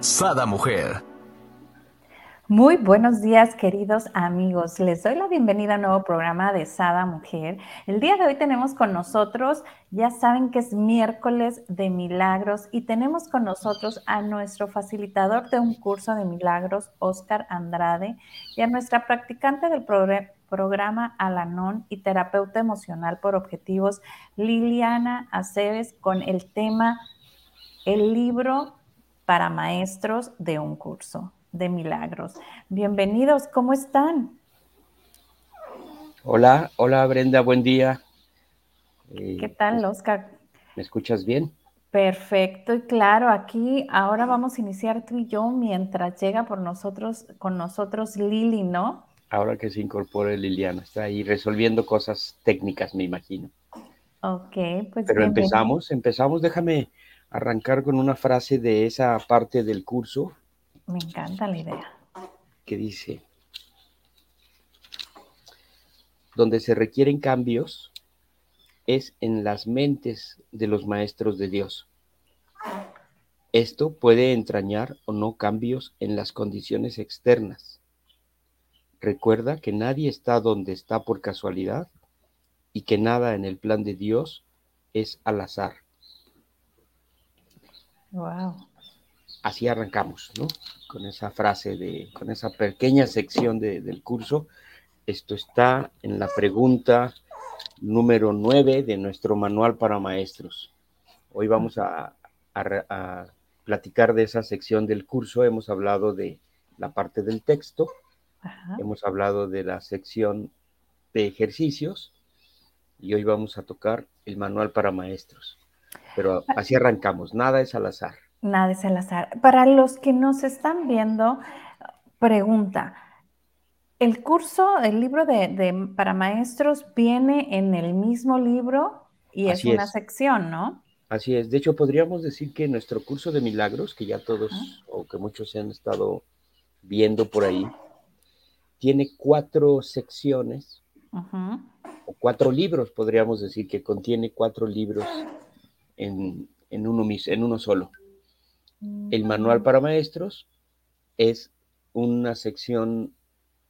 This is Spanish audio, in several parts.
Sada Mujer. Muy buenos días, queridos amigos. Les doy la bienvenida a un nuevo programa de Sada Mujer. El día de hoy tenemos con nosotros, ya saben que es miércoles de milagros y tenemos con nosotros a nuestro facilitador de un curso de milagros, Oscar Andrade, y a nuestra practicante del programa Alanon y terapeuta emocional por objetivos, Liliana Aceves, con el tema El libro para maestros de un curso de milagros. Bienvenidos, ¿cómo están? Hola, hola Brenda, buen día. ¿Qué eh, tal, Oscar? ¿Me escuchas bien? Perfecto y claro, aquí ahora vamos a iniciar tú y yo mientras llega por nosotros, con nosotros Lili, ¿no? Ahora que se incorpore Liliana, está ahí resolviendo cosas técnicas, me imagino. Ok, pues. Pero empezamos, empezamos, déjame arrancar con una frase de esa parte del curso. Me encanta la idea. Que dice, donde se requieren cambios es en las mentes de los maestros de Dios. Esto puede entrañar o no cambios en las condiciones externas. Recuerda que nadie está donde está por casualidad y que nada en el plan de Dios es al azar. Wow. Así arrancamos, ¿no? Con esa frase de, con esa pequeña sección del curso. Esto está en la pregunta número 9 de nuestro manual para maestros. Hoy vamos a, platicar de esa sección del curso. Hemos hablado de la parte del texto, hemos hablado de la sección de ejercicios y hoy vamos a tocar el manual para maestros. Pero así arrancamos, nada es al azar. Nada es al azar. Para los que nos están viendo, pregunta, ¿el curso, el libro de, para maestros viene en el mismo libro y es una sección, ¿no? Así es. De hecho, podríamos decir que nuestro curso de milagros, que ya todos o que muchos se han estado viendo por ahí, tiene cuatro secciones o cuatro libros, podríamos decir que contiene cuatro libros en, uno, en uno solo. El manual para maestros es una sección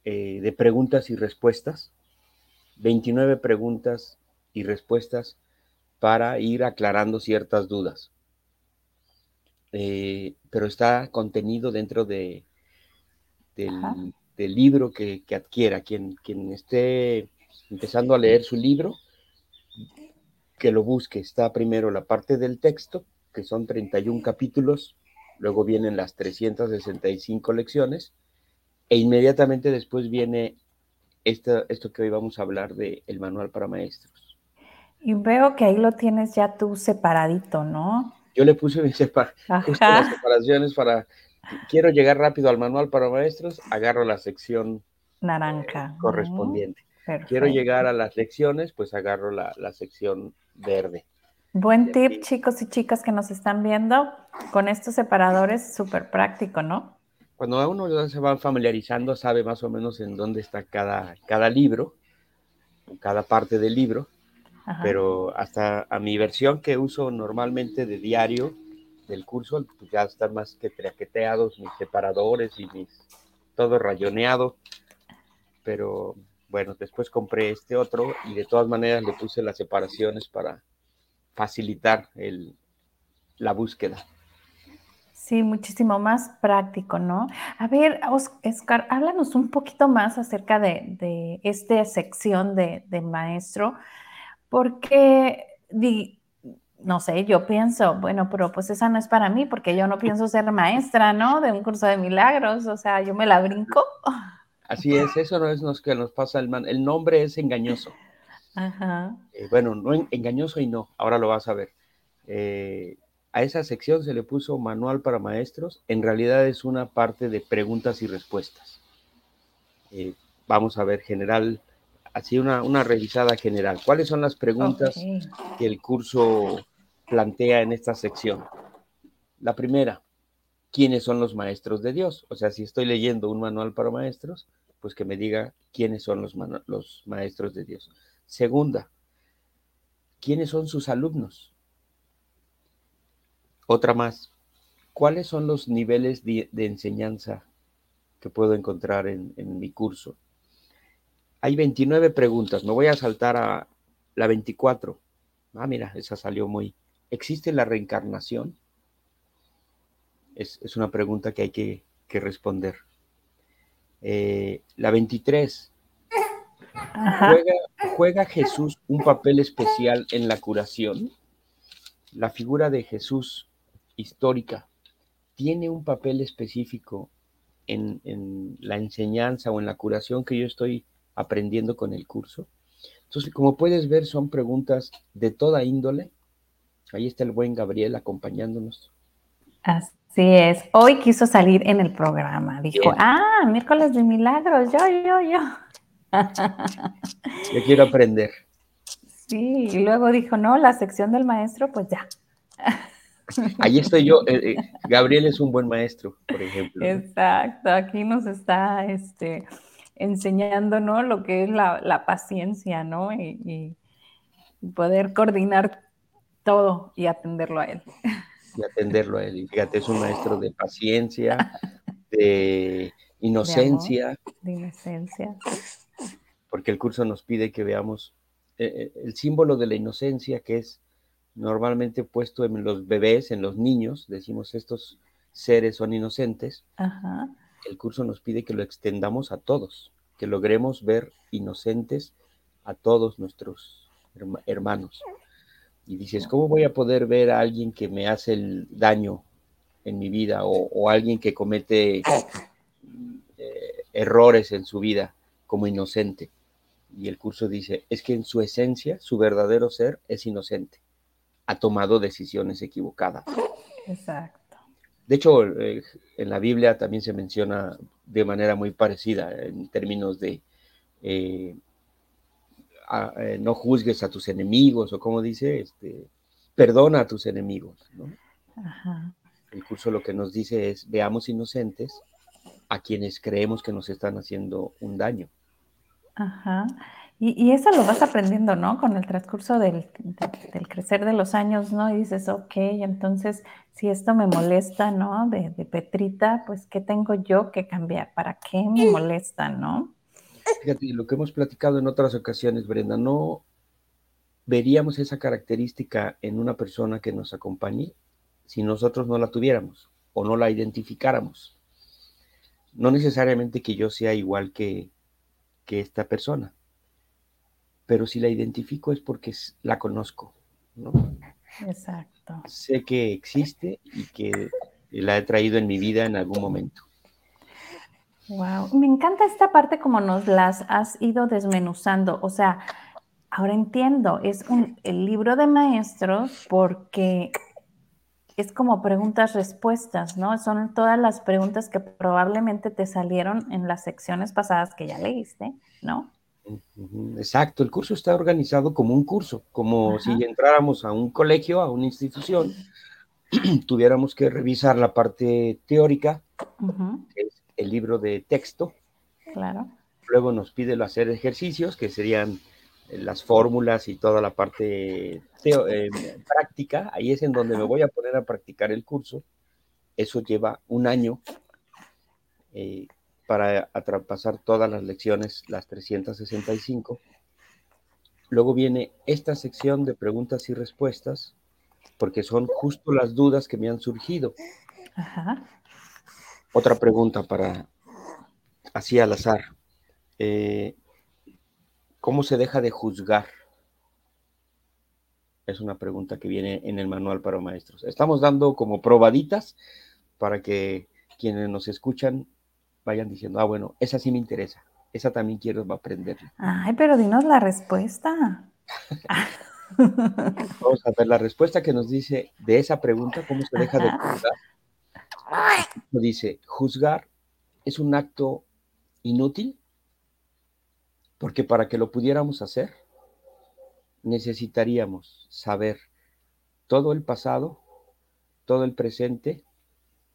eh, de preguntas y respuestas, 29 preguntas y respuestas para ir aclarando ciertas dudas. Eh, pero está contenido dentro de, del, libro que, adquiera. Quien, quien esté empezando a leer su libro, que lo busque. Está primero la parte del texto, que son 31 capítulos, luego vienen las 365 lecciones, e inmediatamente después viene esto, esto que hoy vamos a hablar de el manual para maestros. Y veo que ahí lo tienes ya tú separadito, ¿no? Yo le puse mis las separaciones para, quiero llegar rápido al manual para maestros, agarro la sección naranja correspondiente. Quiero llegar a las lecciones, pues agarro la, la sección verde. Buen tip, chicos y chicas que nos están viendo, con estos separadores, súper práctico, ¿no? Cuando uno ya se va familiarizando, sabe más o menos en dónde está cada, cada libro, cada parte del libro, pero hasta a mi versión que uso normalmente de diario del curso, pues ya están más que traqueteados mis separadores y mis todo rayoneado, pero bueno, después compré este otro y de todas maneras le puse las separaciones para facilitar la búsqueda. Sí, muchísimo más práctico, ¿no? A ver, Oscar, háblanos un poquito más acerca de, esta sección de, maestro, porque, no sé, yo pienso, bueno, pero pues esa no es para mí, porque yo no pienso ser maestra, ¿no? De un curso de milagros, o sea, yo me la brinco. Así es, eso no es lo que nos pasa. El, el nombre es engañoso. Ajá. Eh, bueno, no engañoso y no, ahora lo vas a ver. Eh, a esa sección se le puso manual para maestros, en realidad es una parte de preguntas y respuestas. Eh, vamos a ver general, así una, una, revisada general. ¿Cuáles son las preguntas que el curso plantea en esta sección? La primera, ¿quiénes son los maestros de Dios? O sea, si estoy leyendo un manual para maestros, pues que me diga quiénes son los, maestros de Dios. Segunda, ¿quiénes son sus alumnos? Otra más, ¿cuáles son los niveles de, enseñanza que puedo encontrar en, mi curso? Hay 29 preguntas, me voy a saltar a la 24. Ah, mira, esa salió muy. ¿Existe la reencarnación? Es, una pregunta que hay que, responder. Eh, la 23. ¿Juega, ¿Juega Jesús un papel especial en la curación? La figura de Jesús histórica tiene un papel específico en, la enseñanza o en la curación que yo estoy aprendiendo con el curso. Entonces, como puedes ver, son preguntas de toda índole. Ahí está el buen Gabriel acompañándonos. Así es. Hoy quiso salir en el programa. Dijo, ah, miércoles de milagros, yo, yo, yo. Yo quiero aprender. Sí, y luego dijo, no, la sección del maestro, pues ya. Ahí estoy yo. Eh, eh, Gabriel es un buen maestro, por ejemplo. Exacto, aquí nos está este, enseñando ¿no? lo que es la, paciencia, ¿no? Y, poder coordinar todo y atenderlo a él. Y atenderlo a él. Y fíjate, es un maestro de paciencia, de inocencia. De, inocencia. Porque el curso nos pide que veamos eh, el símbolo de la inocencia, que es normalmente puesto en los bebés, en los niños, decimos estos seres son inocentes, el curso nos pide que lo extendamos a todos, que logremos ver inocentes a todos nuestros hermanos. Y dices, ¿cómo voy a poder ver a alguien que me hace el daño en mi vida o, alguien que comete eh, errores en su vida como inocente? Y el curso dice, es que en su esencia, su verdadero ser es inocente ha tomado decisiones equivocadas. Exacto. De hecho, eh, en la Biblia también se menciona de manera muy parecida en términos de eh, eh, no juzgues a tus enemigos o como dice, este, perdona a tus enemigos. El curso lo que nos dice es veamos inocentes a quienes creemos que nos están haciendo un daño. Ajá. Y, eso lo vas aprendiendo, ¿no? Con el transcurso del, crecer de los años, ¿no? Y dices, ok, entonces, si esto me molesta, ¿no? De, Petrita, pues, ¿qué tengo yo que cambiar? ¿Para qué me molesta, no? Fíjate, lo que hemos platicado en otras ocasiones, Brenda, no veríamos esa característica en una persona que nos acompañe si nosotros no la tuviéramos o no la identificáramos. No necesariamente que yo sea igual que, que esta persona, pero si la identifico es porque la conozco, ¿no? Exacto. Sé que existe y que la he traído en mi vida en algún momento. Wow, me encanta esta parte como nos las has ido desmenuzando. O sea, ahora entiendo, es un el libro de maestros porque es como preguntas-respuestas, ¿no? Son todas las preguntas que probablemente te salieron en las secciones pasadas que ya leíste, ¿no? Exacto, el curso está organizado como un curso, como si entráramos a un colegio, a una institución, tuviéramos que revisar la parte teórica, que es el libro de texto. Claro. Luego nos pide hacer ejercicios, que serían eh, las fórmulas y toda la parte eh, práctica. Ahí es en donde me voy a poner a practicar el curso. Eso lleva un año. Eh, para atrapasar todas las lecciones, las 365. Luego viene esta sección de preguntas y respuestas, porque son justo las dudas que me han surgido. Otra pregunta para, así al azar. Eh, ¿Cómo se deja de juzgar? Es una pregunta que viene en el manual para maestros. Estamos dando como probaditas para que quienes nos escuchan vayan diciendo, ah, bueno, esa sí me interesa, esa también quiero aprenderla. Ay, pero dinos la respuesta. Vamos a ver la respuesta que nos dice de esa pregunta, ¿cómo se deja de juzgar? Dice, juzgar es un acto inútil porque para que lo pudiéramos hacer necesitaríamos saber todo el pasado, todo el presente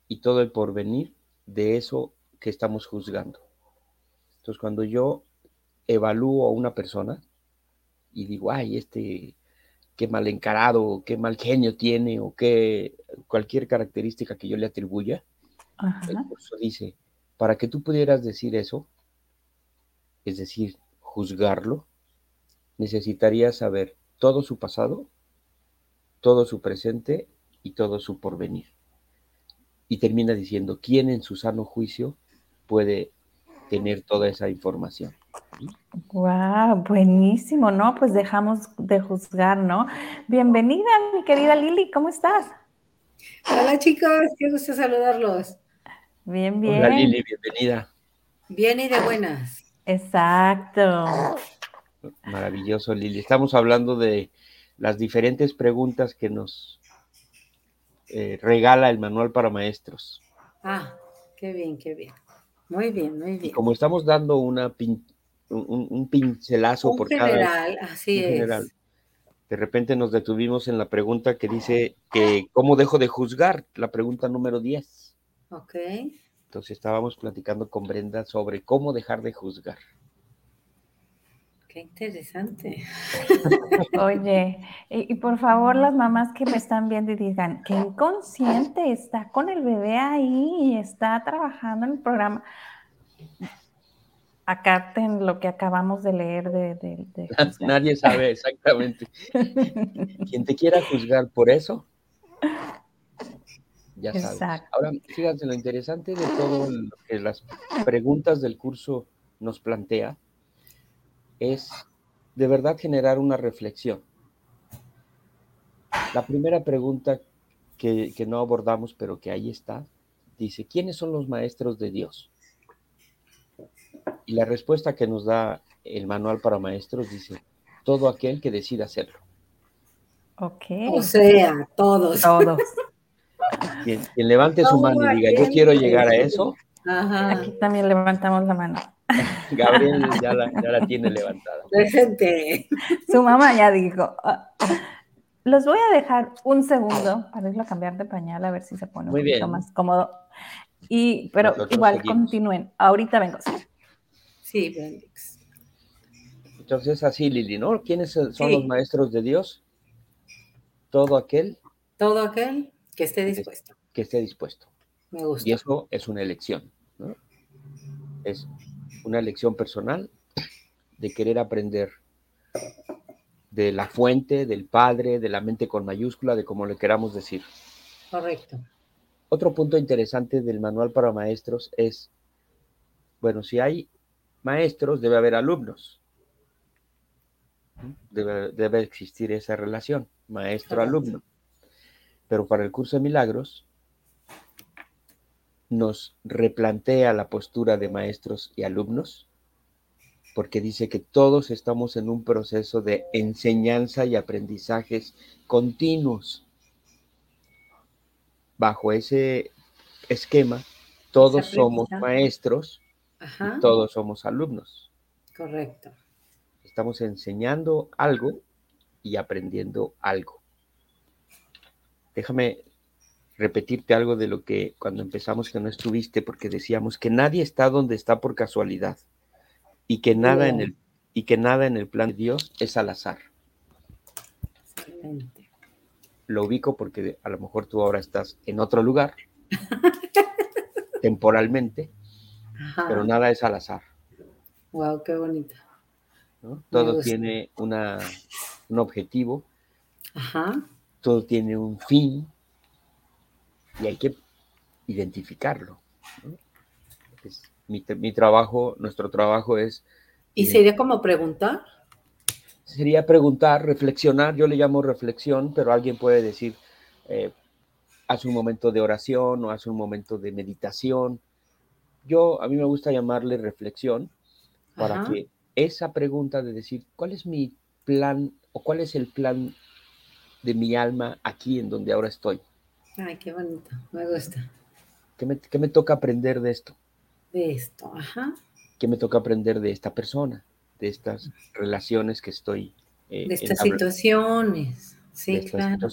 y todo el porvenir de eso que estamos juzgando. Entonces, cuando yo evalúo a una persona y digo, ay, este, qué mal encarado, qué mal genio tiene, o qué cualquier característica que yo le atribuya, el curso dice, para que tú pudieras decir eso, es decir, juzgarlo, necesitarías saber todo su pasado, todo su presente y todo su porvenir. Y termina diciendo, ¿quién en su sano juicio puede tener toda esa información? Wow, buenísimo, ¿no? Pues dejamos de juzgar, ¿no? Bienvenida, mi querida Lili, ¿cómo estás? Hola chicos, qué gusto saludarlos. Bien, bien. Hola Lili, bienvenida. Bien y de buenas. Exacto. Maravilloso, Lili. Estamos hablando de las diferentes preguntas que nos eh, regala el manual para maestros. Ah, qué bien, qué bien. Muy bien, muy bien. como estamos dando una un, pincelazo por general, así es. General, de repente nos detuvimos en la pregunta que dice que ¿cómo dejo de juzgar? La pregunta número 10. Ok. Entonces estábamos platicando con Brenda sobre cómo dejar de juzgar. Qué interesante. Oye, y, por favor las mamás que me están viendo y digan, que inconsciente está con el bebé ahí y está trabajando en el programa. Acaten lo que acabamos de leer de... Nadie sabe exactamente. Quien te quiera juzgar por eso, ya sabes. Ahora, fíjate, lo interesante de todo lo que las preguntas del curso nos plantea es de verdad generar una reflexión. La primera pregunta que, no abordamos, pero que ahí está, dice, ¿quiénes son los maestros de Dios? Y la respuesta que nos da el manual para maestros dice, todo aquel que decida hacerlo. Ok. O sea, todos. Todos. Quien, levante su mano y diga, yo quiero llegar a eso. Aquí también levantamos la mano. Gabriel ya la, tiene levantada. Presente. Su mamá ya dijo. Ah, los voy a dejar un segundo para irlo a cambiar de pañal a ver si se pone un poquito más cómodo. Y, pero igual continúen. Ahorita vengo. Sí, Bendix. Entonces así, Lili, ¿no? ¿Quiénes son los maestros de Dios? Todo aquel. Todo aquel que esté dispuesto. Que esté dispuesto. Me gusta. Y eso es una elección, ¿no? Es una elección personal de querer aprender de la fuente, del padre, de la mente con mayúscula, de como le queramos decir. Correcto. Otro punto interesante del manual para maestros es, bueno, si hay maestros, debe haber alumnos. Debe, debe existir esa relación, maestro-alumno. Pero para el curso de milagros, nos replantea la postura de maestros y alumnos, porque dice que todos estamos en un proceso de enseñanza y aprendizajes continuos. Bajo ese esquema, todos somos maestros y todos somos alumnos. Correcto. Estamos enseñando algo y aprendiendo algo. Déjame repetirte algo de lo que cuando empezamos que no estuviste, porque decíamos que nadie está donde está por casualidad y que nada en el y que nada en el plan de Dios es al azar. Lo ubico porque a lo mejor tú ahora estás en otro lugar, temporalmente, pero nada es al azar. Wow, qué bonita. Todo tiene una, un objetivo, todo tiene un fin, y hay que identificarlo. mi, trabajo, nuestro trabajo es... ¿Y sería como preguntar? Sería preguntar, reflexionar, yo le llamo reflexión, pero alguien puede decir, eh, hace un momento de oración o hace un momento de meditación. Yo, a mí me gusta llamarle reflexión para que esa pregunta de decir, ¿cuál es mi plan o cuál es el plan de mi alma aquí en donde ahora estoy? Ay, qué bonito, me gusta. ¿Qué me, qué me toca aprender de esto? De esto, ajá. ¿Qué me toca aprender de esta persona? De estas relaciones que estoy... Eh, de estas situaciones. Sí, claro.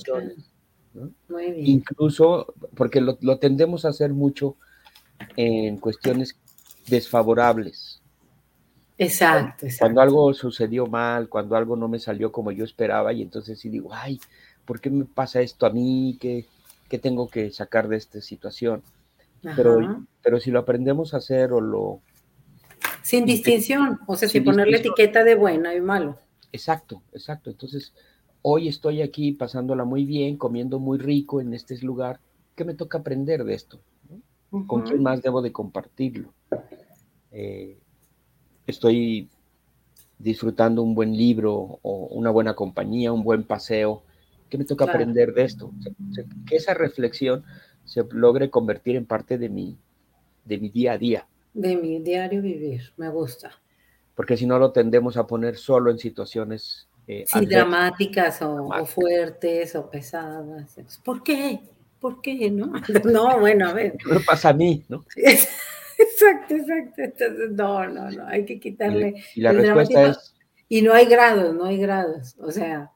Muy bien. Incluso, porque lo, lo tendemos a hacer mucho en cuestiones desfavorables. Exacto, Cuando algo sucedió mal, cuando algo no me salió como yo esperaba, y entonces sí digo, ay, ¿por qué me pasa esto a mí? ¿Qué, qué tengo que sacar de esta situación? Pero, pero si lo aprendemos a hacer o lo... Sin distinción, o sea, sin, ponerle etiqueta de buena y malo. Exacto, exacto. Entonces, hoy estoy aquí pasándola muy bien, comiendo muy rico en este lugar. ¿Qué me toca aprender de esto? ¿Con quién más debo de compartirlo? Eh, estoy disfrutando un buen libro o una buena compañía, un buen paseo. ¿Qué me toca aprender de esto? que esa reflexión se logre convertir en parte de mi, de mi día a día. De mi diario vivir, me gusta. Porque si no lo tendemos a poner solo en situaciones eh, sí, dramáticas o, fuertes o pesadas. ¿Por qué? ¿Por qué? No, no bueno, a ver. ¿Qué pasa a mí? ¿no? Exacto, exacto. Entonces, no, no, no, hay que quitarle. Y, la respuesta es. Y no hay grados, no hay grados. O sea,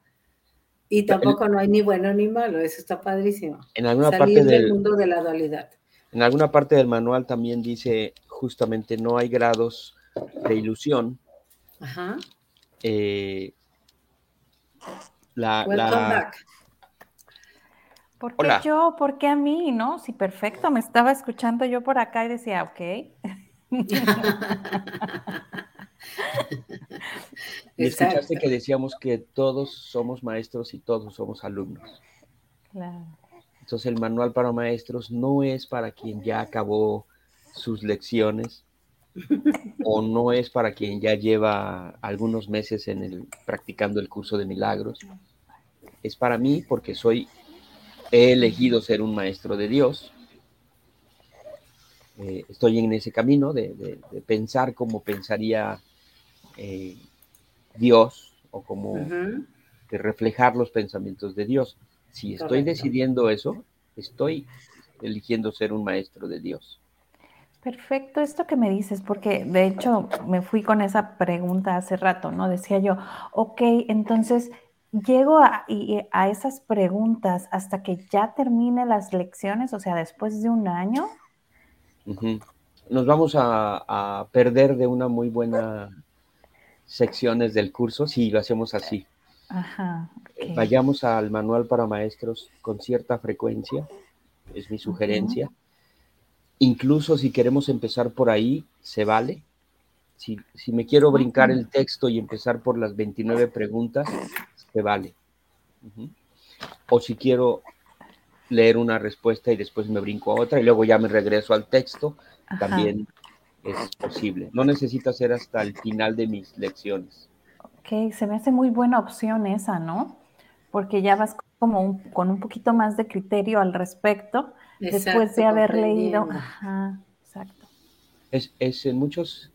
y tampoco no hay ni bueno ni malo, eso está padrísimo. En alguna parte del, mundo de la dualidad. En alguna parte del manual también dice justamente no hay grados de ilusión. Ajá. Eh, la, ¿Por qué yo? ¿Por qué a mí? ¿No? Sí, perfecto. Me estaba escuchando yo por acá y decía, ok. y escuchaste que decíamos que todos somos maestros y todos somos alumnos. Claro. Entonces el manual para maestros no es para quien ya acabó sus lecciones o no es para quien ya lleva algunos meses en el practicando el curso de milagros. Es para mí porque soy he elegido ser un maestro de Dios. Eh, estoy en ese camino de, pensar como pensaría eh, Dios o como de reflejar los pensamientos de Dios. Si estoy decidiendo eso, estoy eligiendo ser un maestro de Dios. Perfecto, esto que me dices, porque de hecho me fui con esa pregunta hace rato, ¿no? Decía yo, ok, entonces llego a, a esas preguntas hasta que ya termine las lecciones, o sea, después de un año. Nos vamos a, perder de una muy buena secciones del curso si lo hacemos así. Ajá, Vayamos al manual para maestros con cierta frecuencia, es mi sugerencia. Incluso si queremos empezar por ahí, se vale. Si, si me quiero brincar el texto y empezar por las 29 preguntas, se vale. O si quiero leer una respuesta y después me brinco a otra y luego ya me regreso al texto, también es posible. No necesita ser hasta el final de mis lecciones. Ok, se me hace muy buena opción esa, ¿no? Porque ya vas como con un poquito más de criterio al respecto después de haber leído. Ajá, exacto. Es, es en muchos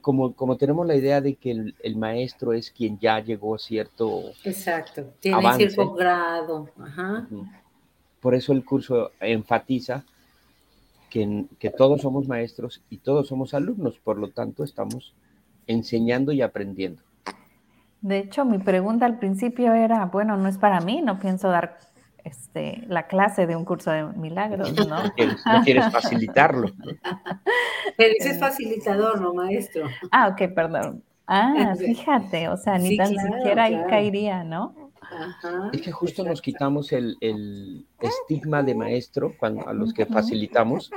como, como tenemos la idea de que el, maestro es quien ya llegó a cierto. Exacto, tiene cierto grado. Ajá. Por eso el curso enfatiza que, que todos somos maestros y todos somos alumnos, por lo tanto estamos enseñando y aprendiendo. De hecho, mi pregunta al principio era, bueno, no es para mí, no pienso dar este, la clase de un curso de milagros, ¿no? No quieres, facilitarlo. Pero dices facilitador, no maestro. Ah, ok, perdón. Ah, fíjate, o sea, ni tan siquiera ahí caería, ¿no? Es que justo nos quitamos el, estigma de maestro cuando, a los que facilitamos,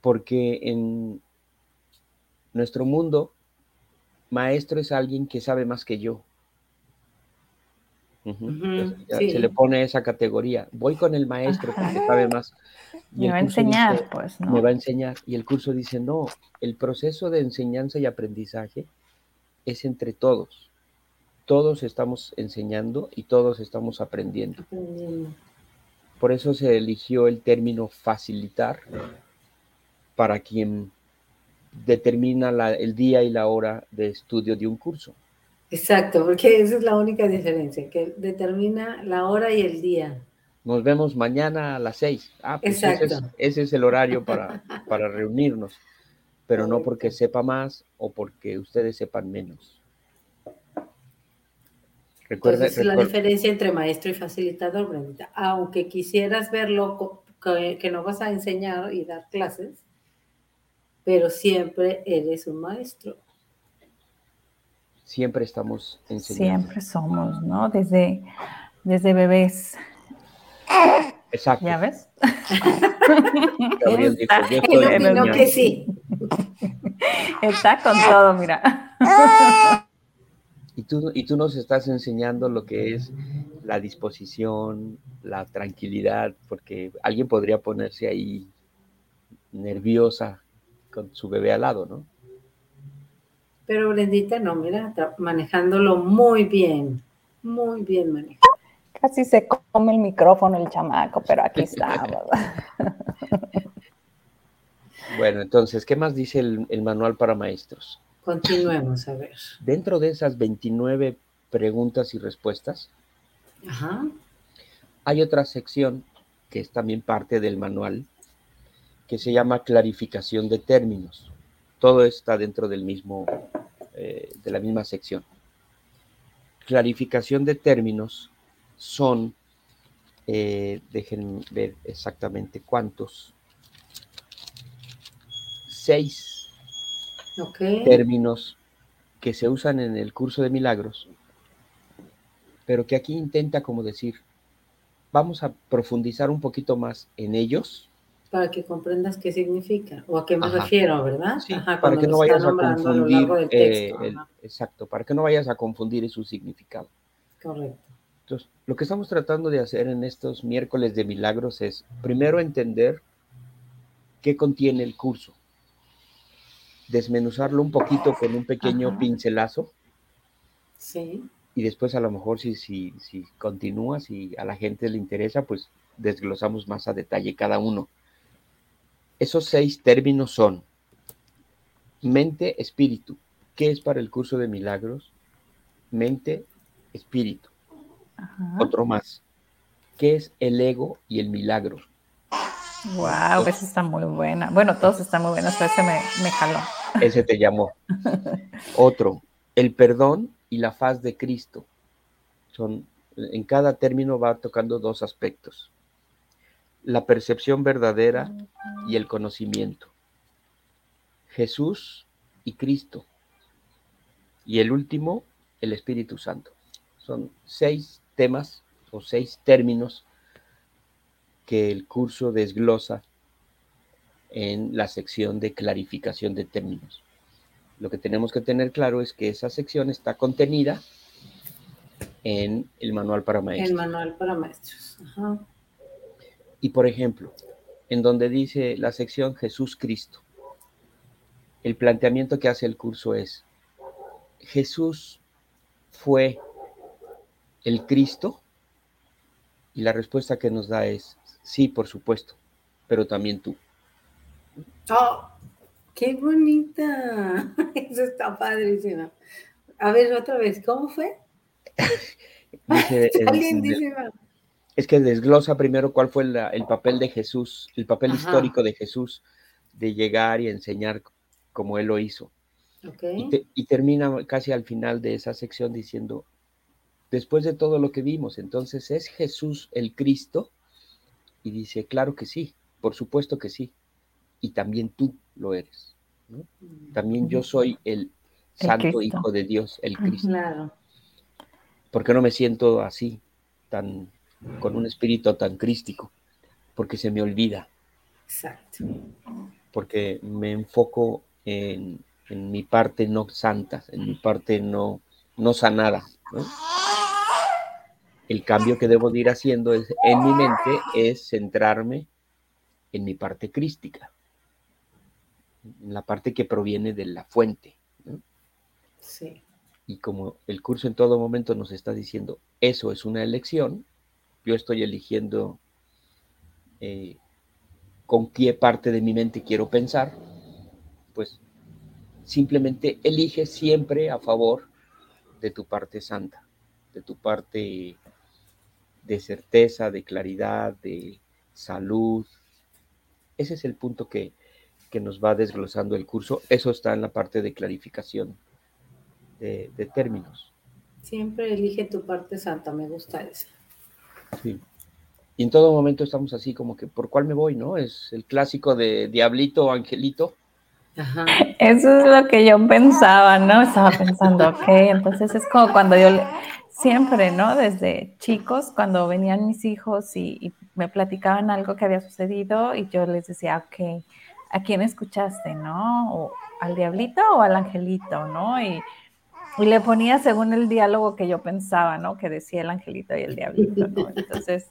porque en nuestro mundo, maestro es alguien que sabe más que yo. Se le pone esa categoría. Voy con el maestro porque sabe más. Me va a enseñar, pues, ¿no? Me va a enseñar. Y el curso dice, no, el proceso de enseñanza y aprendizaje es entre todos. Todos estamos enseñando y todos estamos aprendiendo. Por eso se eligió el término facilitar para quien determina el día y la hora de estudio de un curso. Exacto, porque esa es la única diferencia, que determina la hora y el día. Nos vemos mañana a las seis. Ah, pues Exacto. Ese es, el horario para, para reunirnos, pero no porque sepa más o porque ustedes sepan menos. Recuerda, Entonces, es la diferencia entre maestro y facilitador, Brenda. Aunque quisieras verlo que no vas a enseñar y dar clases, pero siempre eres un maestro siempre estamos enseñando. Siempre somos, ¿no? Desde, desde bebés. Exacto. ¿Ya ves? Gabriel dijo, que sí. Está con todo, mira. Y tú, y tú nos estás enseñando lo que es la disposición, la tranquilidad, porque alguien podría ponerse ahí nerviosa con su bebé al lado, ¿no? Pero Brendita no, mira, manejándolo muy bien, muy bien manejado. Casi se come el micrófono el chamaco, pero aquí estamos. bueno, entonces, ¿qué más dice el, manual para maestros? Continuemos, a ver. Dentro de esas 29 preguntas y respuestas, hay otra sección que es también parte del manual, que se llama clarificación de términos todo está dentro del mismo, eh, de la misma sección. Clarificación de términos son, eh, dejen ver exactamente cuántos, seis términos que se usan en el curso de milagros, pero que aquí intenta como decir, vamos a profundizar un poquito más en ellos para que comprendas qué significa o a qué me refiero, ¿verdad? Sí, para que no vayas a confundir, eh, exacto, para que no vayas a confundir su significado. Correcto. Entonces, lo que estamos tratando de hacer en estos miércoles de milagros es primero entender qué contiene el curso, desmenuzarlo un poquito con un pequeño pincelazo. Sí. Y después a lo mejor si, si, si continúas y a la gente le interesa, pues desglosamos más a detalle cada uno. Esos seis términos son mente, espíritu. ¿Qué es para el curso de milagros? Mente, espíritu. Otro más. ¿Qué es el ego y el milagro? Wow, esa está muy buena. Bueno, todos están muy buenos, pero ese me, me jaló. Ese te llamó. Otro, el perdón y la faz de Cristo. Son, en cada término va tocando dos aspectos la percepción verdadera y el conocimiento. Jesús y Cristo. Y el último, el Espíritu Santo. Son seis temas o seis términos que el curso desglosa en la sección de clarificación de términos. Lo que tenemos que tener claro es que esa sección está contenida en el manual para maestros. El manual para maestros. Ajá. Y por ejemplo, en donde dice la sección Jesús Cristo, el planteamiento que hace el curso es, ¿Jesús fue el Cristo? Y la respuesta que nos da es, sí, por supuesto, pero también tú. ¡Oh! ¡Qué bonita! Eso está padrísimo. A ver, otra vez, ¿cómo fue? dice, es que desglosa primero cuál fue el papel de Jesús, el papel histórico de Jesús de llegar y enseñar como él lo hizo. Y, termina casi al final de esa sección diciendo, después de todo lo que vimos, entonces es Jesús el Cristo. Y dice, claro que sí, por supuesto que sí. Y también tú lo eres. Mm. También yo soy el Santo Hijo de Dios, el Cristo. Claro. ¿Por qué no me siento así, tan con un espíritu tan crístico, porque se me olvida. Exacto. Porque me enfoco en, mi parte no santa, en mi parte no, no sanada. El cambio que debo de ir haciendo es, en mi mente es centrarme en mi parte crística, en la parte que proviene de la fuente. Sí. Y como el curso en todo momento nos está diciendo, eso es una elección, yo estoy eligiendo eh, con qué parte de mi mente quiero pensar, pues simplemente elige siempre a favor de tu parte santa, de tu parte de certeza, de claridad, de salud. Ese es el punto que, que nos va desglosando el curso. Eso está en la parte de clarificación de, de términos. Siempre elige tu parte santa, me gusta eso. Sí. Y en todo momento estamos así como que, ¿por cuál me voy? ¿No? Es el clásico de Diablito o Angelito. Eso es lo que yo pensaba, ¿no? Estaba pensando, ok, entonces es como cuando yo siempre, ¿no? Desde chicos, cuando venían mis hijos y, me platicaban algo que había sucedido y yo les decía, ok, ¿a quién escuchaste, no? ¿O ¿Al diablito o al angelito, no? Y, y, le ponía según el diálogo que yo pensaba, ¿no? Que decía el angelito y el diablito, ¿no? Entonces,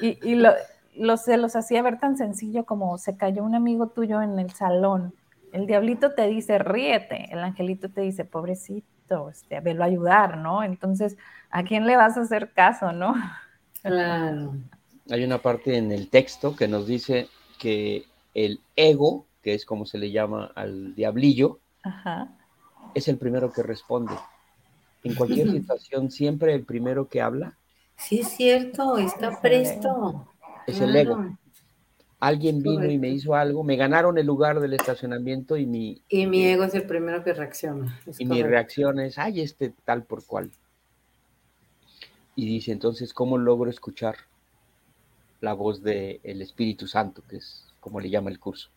y, y lo, lo, se los hacía ver tan sencillo como se cayó un amigo tuyo en el salón. El diablito te dice, ríete, el angelito te dice, pobrecito, este, velo a ayudar, ¿no? Entonces, ¿a quién le vas a hacer caso, no? Claro. Hay una parte en el texto que nos dice que el ego, que es como se le llama al diablillo, Ajá. es el primero que responde. En cualquier situación, siempre el primero que habla. Sí, es cierto, está presto. Es el ego. Alguien vino y me hizo algo, me ganaron el lugar del estacionamiento y mi, Y mi ego es el primero que reacciona. es y mi reacción es, ay, este tal por cual. Y dice, entonces, ¿cómo logro escuchar la voz del Espíritu Santo, que es como le llama el curso?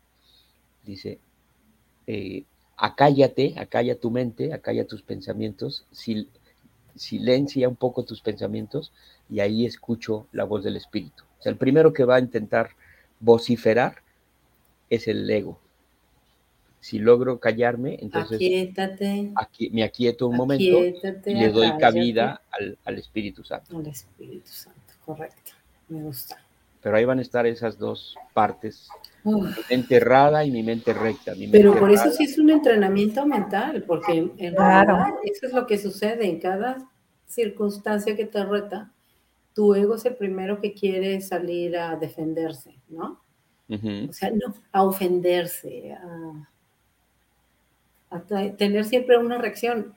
Dice, eh, acállate, acalla tu mente, acalla tus pensamientos, sil- silencia un poco tus pensamientos y ahí escucho la voz del Espíritu. O sea, el primero que va a intentar vociferar es el ego. Si logro callarme, entonces Aquietate. aquí, me aquieto un momento y le doy cabida al, al Espíritu Santo. Al Espíritu Santo, correcto. Me gusta. Pero ahí van a estar esas dos partes, Uf, mi mente errada y mi mente recta. Mi Pero mente por eso sí es un entrenamiento mental, porque en, en Claro. realidad eso es lo que sucede en cada circunstancia que te reta. Tu ego es el primero que quiere salir a defenderse, ¿no? O sea, no, a ofenderse, a, tener siempre una reacción.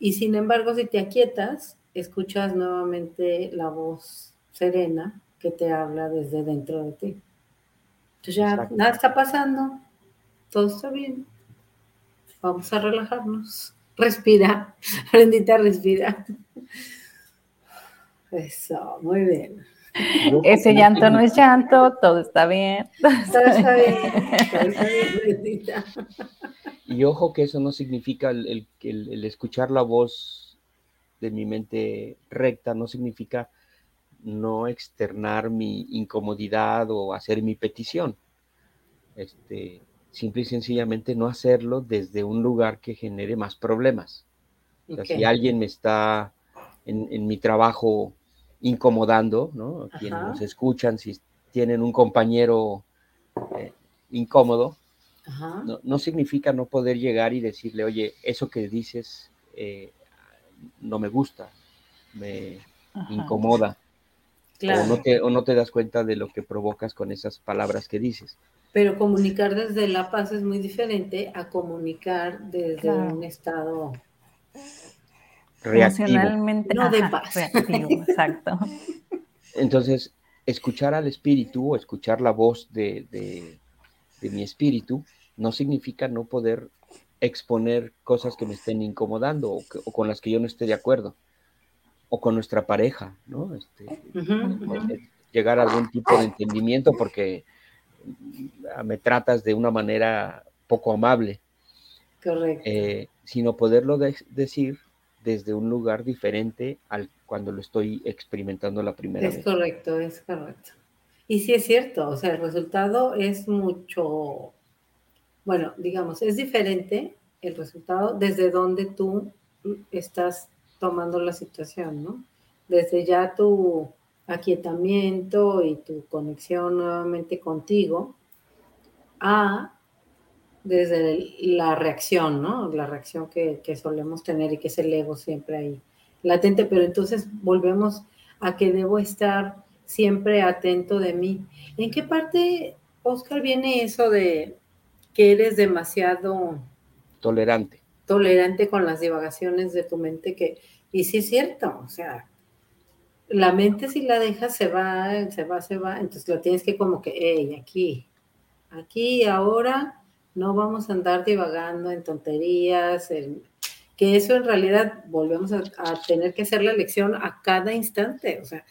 Y sin embargo, si te aquietas, escuchas nuevamente la voz serena que te habla desde dentro de ti. Entonces ya Exacto. nada está pasando, todo está bien. Vamos a relajarnos. Respira, Brendita, respira. Eso, muy bien. Ese llanto no es llanto, todo está bien. Todo está bien, todo está bien. Y ojo que eso no significa el, el- el- el escuchar la voz de mi mente recta, no significa no externar mi incomodidad o hacer mi petición. Este, simple y sencillamente no hacerlo desde un lugar que genere más problemas. O sea, Ok. si alguien me está en, en mi trabajo incomodando, ¿no? Quienes Ajá. nos escuchan, si tienen un compañero eh, incómodo, Ajá. no, no significa no poder llegar y decirle, oye, eso que dices eh, no me gusta, me Ajá. incomoda, Claro. o, no te, o no te das cuenta de lo que provocas con esas palabras que dices. Pero comunicar desde la paz es muy diferente a comunicar desde Claro. un estado. Reactivo. Emocionalmente No de paz. reactivo, exacto. Entonces, escuchar al espíritu o escuchar la voz de, de- de mi espíritu no significa no poder exponer cosas que me estén incomodando o, que- o con las que yo no esté de acuerdo, o con nuestra pareja, ¿no? Este, ujú. eh, llegar a algún tipo de entendimiento porque mm, me tratas de una manera poco amable, Correcto. eh, sino poderlo de- decir desde un lugar diferente al cuando lo estoy experimentando la primera es vez. correcto, es correcto. Y sí es cierto, o sea, el resultado es mucho, bueno, digamos, es diferente el resultado desde donde tú estás tomando la situación, ¿no? Desde ya tu aquietamiento y tu conexión nuevamente contigo a desde el- la reacción, ¿no? La reacción que, que solemos tener y que es el ego siempre ahí latente, pero entonces volvemos a que debo estar siempre atento de mí. ¿En qué parte, Oscar, viene eso de que eres demasiado Tolerante. tolerante con las divagaciones de tu mente que, y sí es cierto, o sea, la mente si la dejas se va, se va, se va, entonces lo tienes que como que, hey, aquí, aquí, ahora, no vamos a andar divagando en tonterías, que eso en realidad volvemos a, a, tener que hacer la elección a cada instante, o sea,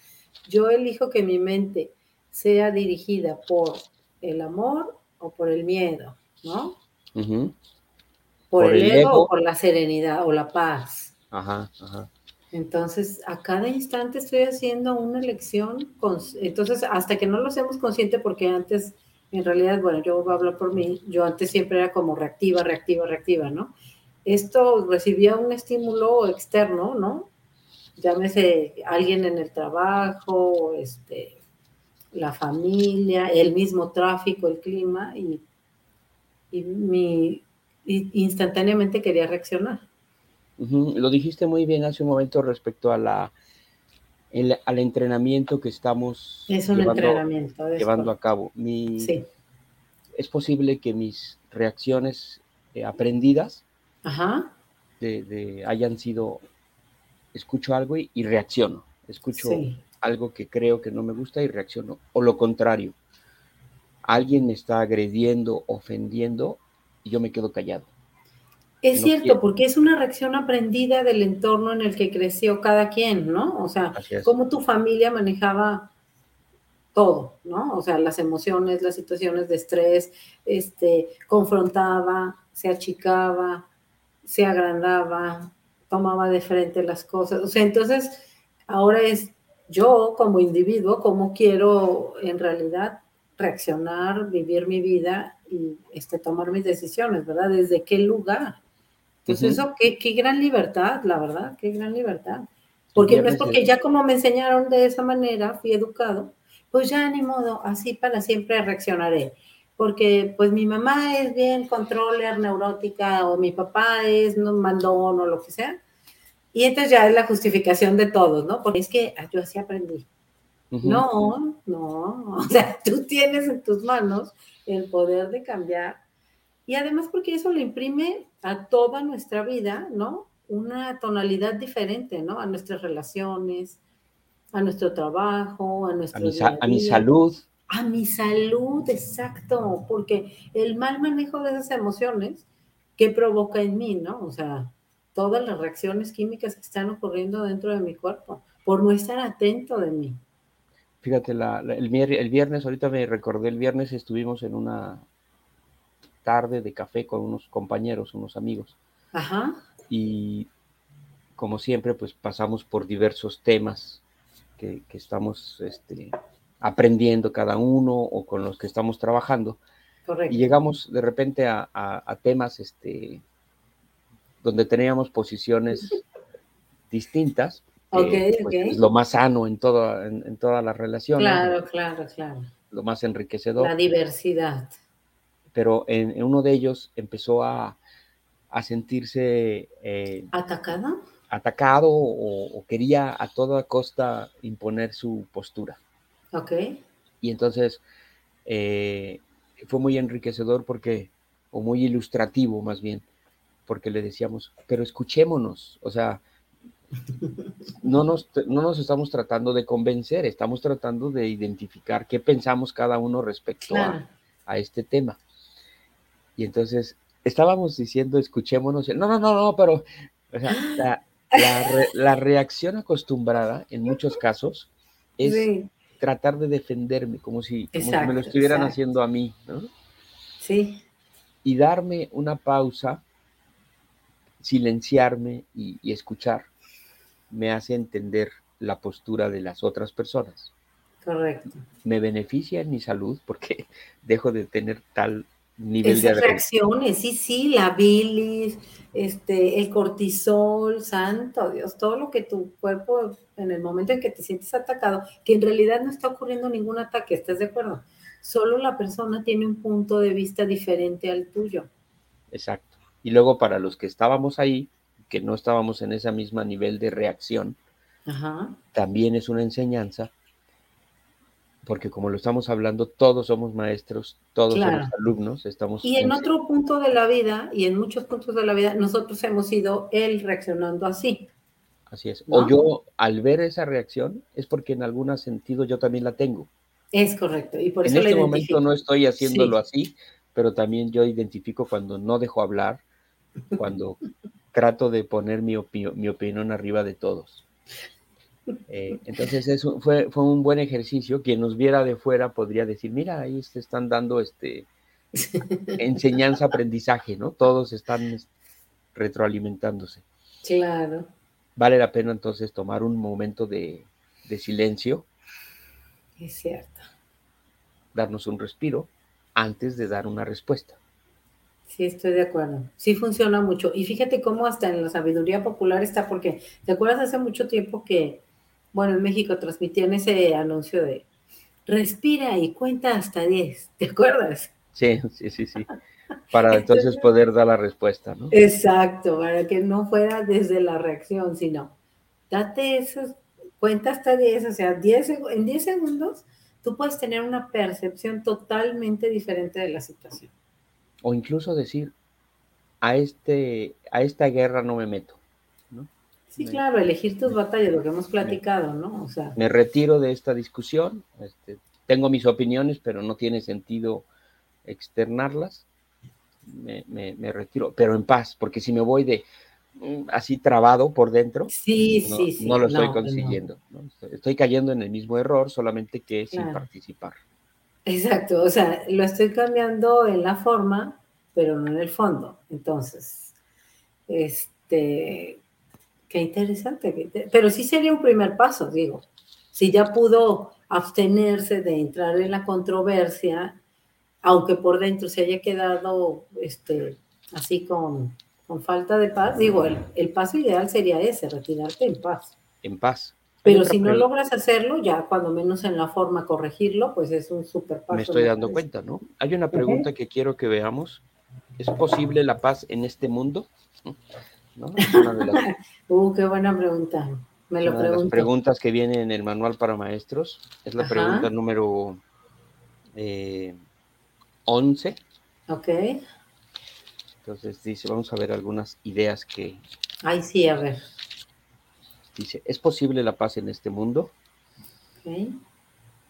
yo elijo que mi mente sea dirigida por el amor o por el miedo, ¿no? por, el, ego, o por la serenidad o la paz. Ajá, ajá. Entonces, a cada instante estoy haciendo una elección. Entonces, hasta que no lo hacemos consciente, porque antes, en realidad, bueno, yo voy a hablar por mí, yo antes siempre era como reactiva, reactiva, reactiva, ¿no? Esto recibía un estímulo externo, ¿no? Llámese alguien en el trabajo, este, la familia, el mismo tráfico, el clima, y, y mi, instantáneamente quería reaccionar. Lo dijiste muy bien hace un momento respecto a la, al entrenamiento que estamos es un llevando, entrenamiento, llevando a cabo. Mi, sí. Es posible que mis reacciones eh, aprendidas Ajá. De, de, hayan sido, escucho algo y, y reacciono, escucho sí. algo que creo que no me gusta y reacciono, o lo contrario, alguien me está agrediendo, ofendiendo y yo me quedo callado. Es no cierto, porque es una reacción aprendida del entorno en el que creció cada quien, ¿no? O sea, cómo tu familia manejaba todo, ¿no? O sea, las emociones, las situaciones de estrés, este, confrontaba, se achicaba, se agrandaba, tomaba de frente las cosas. O sea, entonces, ahora es yo como individuo, cómo quiero en realidad reaccionar, vivir mi vida y este, tomar mis decisiones, ¿verdad? ¿Desde qué lugar? Entonces, uh -huh. eso, qué, qué, gran libertad, la verdad, qué gran libertad. Porque no es porque ya como me enseñaron de esa manera, fui educado, pues ya ni modo, así para siempre reaccionaré. Porque pues mi mamá es bien controller, neurótica, o mi papá es mandón o lo que sea. Y entonces ya es la justificación de todos, ¿no? Porque es que yo así aprendí. Uh -huh. No, no, o sea, tú tienes en tus manos el poder de cambiar y además porque eso le imprime a toda nuestra vida, ¿no? Una tonalidad diferente, ¿no? A nuestras relaciones, a nuestro trabajo, a nuestro... A mi, día -día. a mi salud. A mi salud, exacto, porque el mal manejo de esas emociones, ¿qué provoca en mí, no? O sea, todas las reacciones químicas que están ocurriendo dentro de mi cuerpo, por no estar atento de mí. Fíjate, la, la, el, el viernes, ahorita me recordé, el viernes estuvimos en una tarde de café con unos compañeros, unos amigos. Ajá. Y como siempre, pues pasamos por diversos temas que, que estamos este, aprendiendo cada uno o con los que estamos trabajando. Correcto. Y llegamos de repente a, a, a temas este, donde teníamos posiciones distintas. Okay, pues, okay. Es lo más sano en, todo, en, en todas las relaciones. Claro, claro, claro. Lo más enriquecedor. La diversidad pero en, en uno de ellos empezó a, a sentirse... Eh, ¿Atacado? Atacado o, o, quería a toda costa imponer su postura. Ok. Y entonces eh, fue muy enriquecedor porque, o muy ilustrativo más bien, porque le decíamos, pero escuchémonos, o sea, no nos, no nos estamos tratando de convencer, estamos tratando de identificar qué pensamos cada uno respecto claro. a, a este tema. Y entonces estábamos diciendo, escuchémonos, no, no, no, no, pero o sea, la, la, re, la, reacción acostumbrada en muchos casos es sí. tratar de defenderme, como si, exacto, como si me lo estuvieran exacto. haciendo a mí, ¿no? Sí. Y darme una pausa, silenciarme y, y escuchar, me hace entender la postura de las otras personas. Correcto. Me beneficia en mi salud porque dejo de tener tal nivel Esas de reacciones, sí, sí, la bilis, este, el cortisol, santo Dios, todo lo que tu cuerpo, en el momento en que te sientes atacado, que en realidad no está ocurriendo ningún ataque, ¿estás de acuerdo? Solo la persona tiene un punto de vista diferente al tuyo. Exacto. Y luego para los que estábamos ahí, que no estábamos en ese mismo nivel de reacción, Ajá. también es una enseñanza porque como lo estamos hablando, todos somos maestros, todos somos alumnos, estamos... Y en, otro punto de la vida, y en muchos puntos de la vida, nosotros hemos ido él reaccionando así. Así es. O yo, al ver esa reacción, es porque en algún sentido yo también la tengo. Es correcto. Y por en este momento no estoy haciéndolo así, pero también yo identifico cuando no dejo hablar, cuando trato de poner mi, mi opinión arriba de todos. Eh, entonces eso fue, fue un buen ejercicio. Quien nos viera de fuera podría decir, mira, ahí se están dando este enseñanza, aprendizaje, ¿no? Todos están retroalimentándose. Claro. Vale la pena entonces tomar un momento de, de silencio. Es cierto. Darnos un respiro antes de dar una respuesta. Sí, estoy de acuerdo. Sí funciona mucho. Y fíjate cómo hasta en la sabiduría popular está, porque te acuerdas hace mucho tiempo que bueno, en México transmitían ese anuncio de respira y cuenta hasta 10, ¿te acuerdas? Sí, sí, sí, sí. Para entonces poder dar la respuesta, ¿no? Exacto, para que no fuera desde la reacción, sino date eso, cuenta hasta 10, o sea, 10, en 10 segundos tú puedes tener una percepción totalmente diferente de la situación. O incluso decir, a, este, a esta guerra no me meto. Sí, claro, elegir tus batallas, lo que hemos platicado, ¿no? O sea. Me retiro de esta discusión, este, tengo mis opiniones, pero no tiene sentido externarlas. Me, me, retiro, pero en paz, porque si me voy de mm, así trabado por dentro, sí, no, sí, sí, no lo estoy consiguiendo. Estoy cayendo en el mismo error, solamente que sin participar. Exacto, o sea, lo estoy cambiando en la forma, pero no en el fondo. Entonces, este, Qué interesante, pero sí sería un primer paso, digo. Si ya pudo abstenerse de entrar en la controversia, aunque por dentro se haya quedado este, así con, con falta de paz, digo, el, el, paso ideal sería ese, retirarte en paz. En paz. Pero si no logras hacerlo, ya cuando menos en la forma corregirlo, pues es un super paso. Me estoy dando cuenta, ¿no? Hay una pregunta que quiero que veamos. ¿Es posible la paz en este mundo? uh, qué buena pregunta. Me lo pregunto. las preguntas que viene en el manual para maestros. Es la pregunta número 11. Eh, ok. Entonces dice, vamos a ver algunas ideas que... Ay, sí, a ver. Dice, ¿es posible la paz en este mundo? Ok.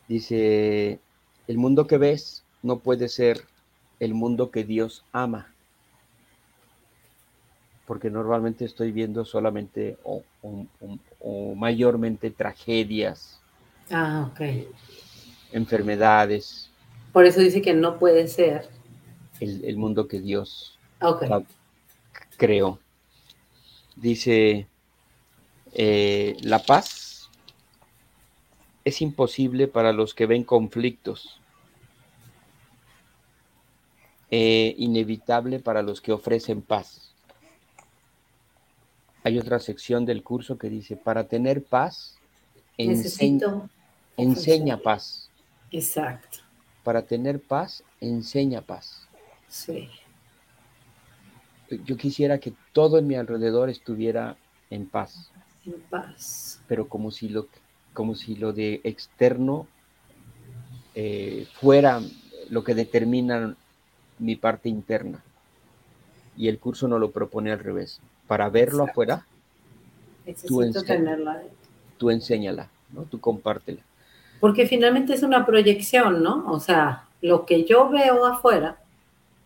Dice, el mundo que ves no puede ser el mundo que Dios ama porque normalmente estoy viendo solamente o, mayormente tragedias. Ah, ok. enfermedades. Por eso dice que no puede ser. El, mundo que Dios creó. Dice, eh, la paz es imposible para los que ven conflictos. Eh, inevitable para los que ofrecen paz hay otra sección del curso que dice, para tener paz, Necesito enseña paz. Exacto. Para tener paz, enseña paz. Sí. Yo quisiera que todo en mi alrededor estuviera en paz. En paz. Pero como si lo, como si lo de externo eh, fuera lo que determina mi parte interna. Y el curso no lo propone al revés para verlo afuera, tú, tenerla. tú enséñala, ¿no? Tú compártela. Porque finalmente es una proyección, ¿no? O sea, lo que yo veo afuera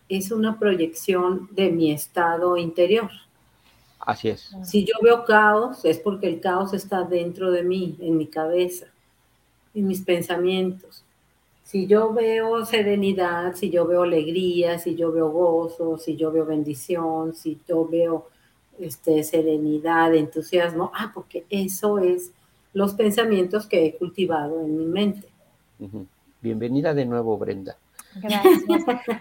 es una proyección de mi estado interior. Así es. Si yo veo caos, es porque el caos está dentro de mí, en mi cabeza, en mis pensamientos. Si yo veo serenidad, si yo veo alegría, si yo veo gozo, si yo veo bendición, si yo veo este, serenidad, entusiasmo, ah, porque eso es los pensamientos que he cultivado en mi mente. Bienvenida de nuevo, Brenda. Gracias.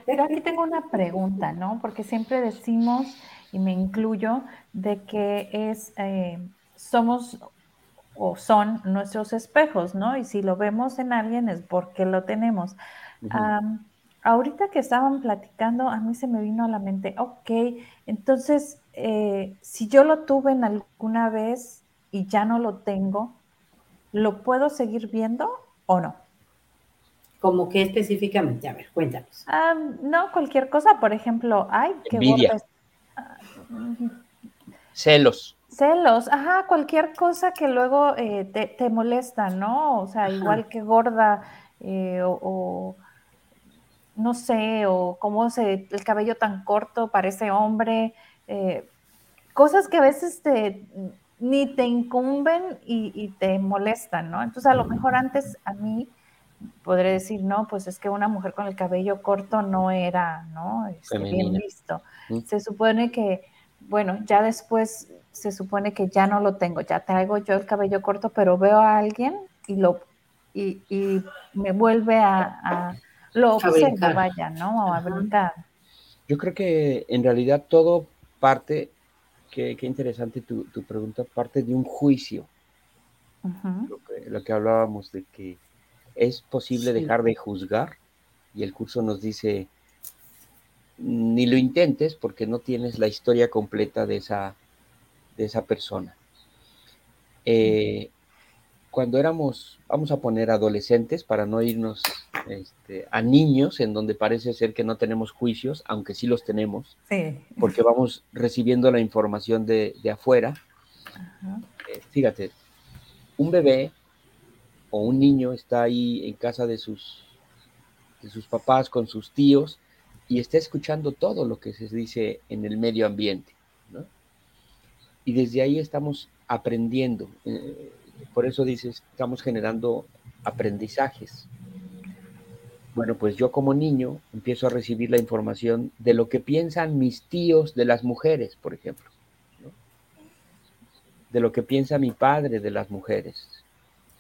Pero aquí tengo una pregunta, ¿no? Porque siempre decimos, y me incluyo, de que es, eh, somos o son nuestros espejos, ¿no? Y si lo vemos en alguien es porque lo tenemos. Ahorita que estaban platicando, a mí se me vino a la mente, ok, entonces eh, si yo lo tuve en alguna vez y ya no lo tengo, ¿lo puedo seguir viendo o no? ¿Como qué específicamente? A ver, cuéntanos. Ah, no, cualquier cosa, por ejemplo, ay, qué Envidia. Celos. Celos, ajá, cualquier cosa que luego eh, te, molesta, ¿no? O sea, igual que gorda, eh, o, no sé, o cómo se, el cabello tan corto parece hombre, eh, cosas que a veces te, ni te incumben y, te molestan, ¿no? Entonces, a lo mejor antes a mí podré decir, no, pues es que una mujer con el cabello corto no era, ¿no? Este, bien visto. Se supone que, bueno, ya después se supone que ya no lo tengo, ya traigo yo el cabello corto, pero veo a alguien y lo y, me vuelve a, lo observo, vaya, ¿no? A brincar. Yo creo que en realidad todo parte, qué, interesante tu, pregunta, parte de un juicio. lo, que, hablábamos de que es posible dejar de juzgar y el curso nos dice, ni lo intentes porque no tienes la historia completa de esa, de esa persona. Eh, cuando éramos, vamos a poner adolescentes para no irnos este, a niños, en donde parece ser que no tenemos juicios, aunque sí los tenemos, porque vamos recibiendo la información de, afuera. Eh, fíjate, un bebé o un niño está ahí en casa de sus, de sus papás con sus tíos y está escuchando todo lo que se dice en el medio ambiente. Y desde ahí estamos aprendiendo. Eh, por eso dices, estamos generando aprendizajes. Bueno, pues yo como niño empiezo a recibir la información de lo que piensan mis tíos de las mujeres, por ejemplo. De lo que piensa mi padre de las mujeres.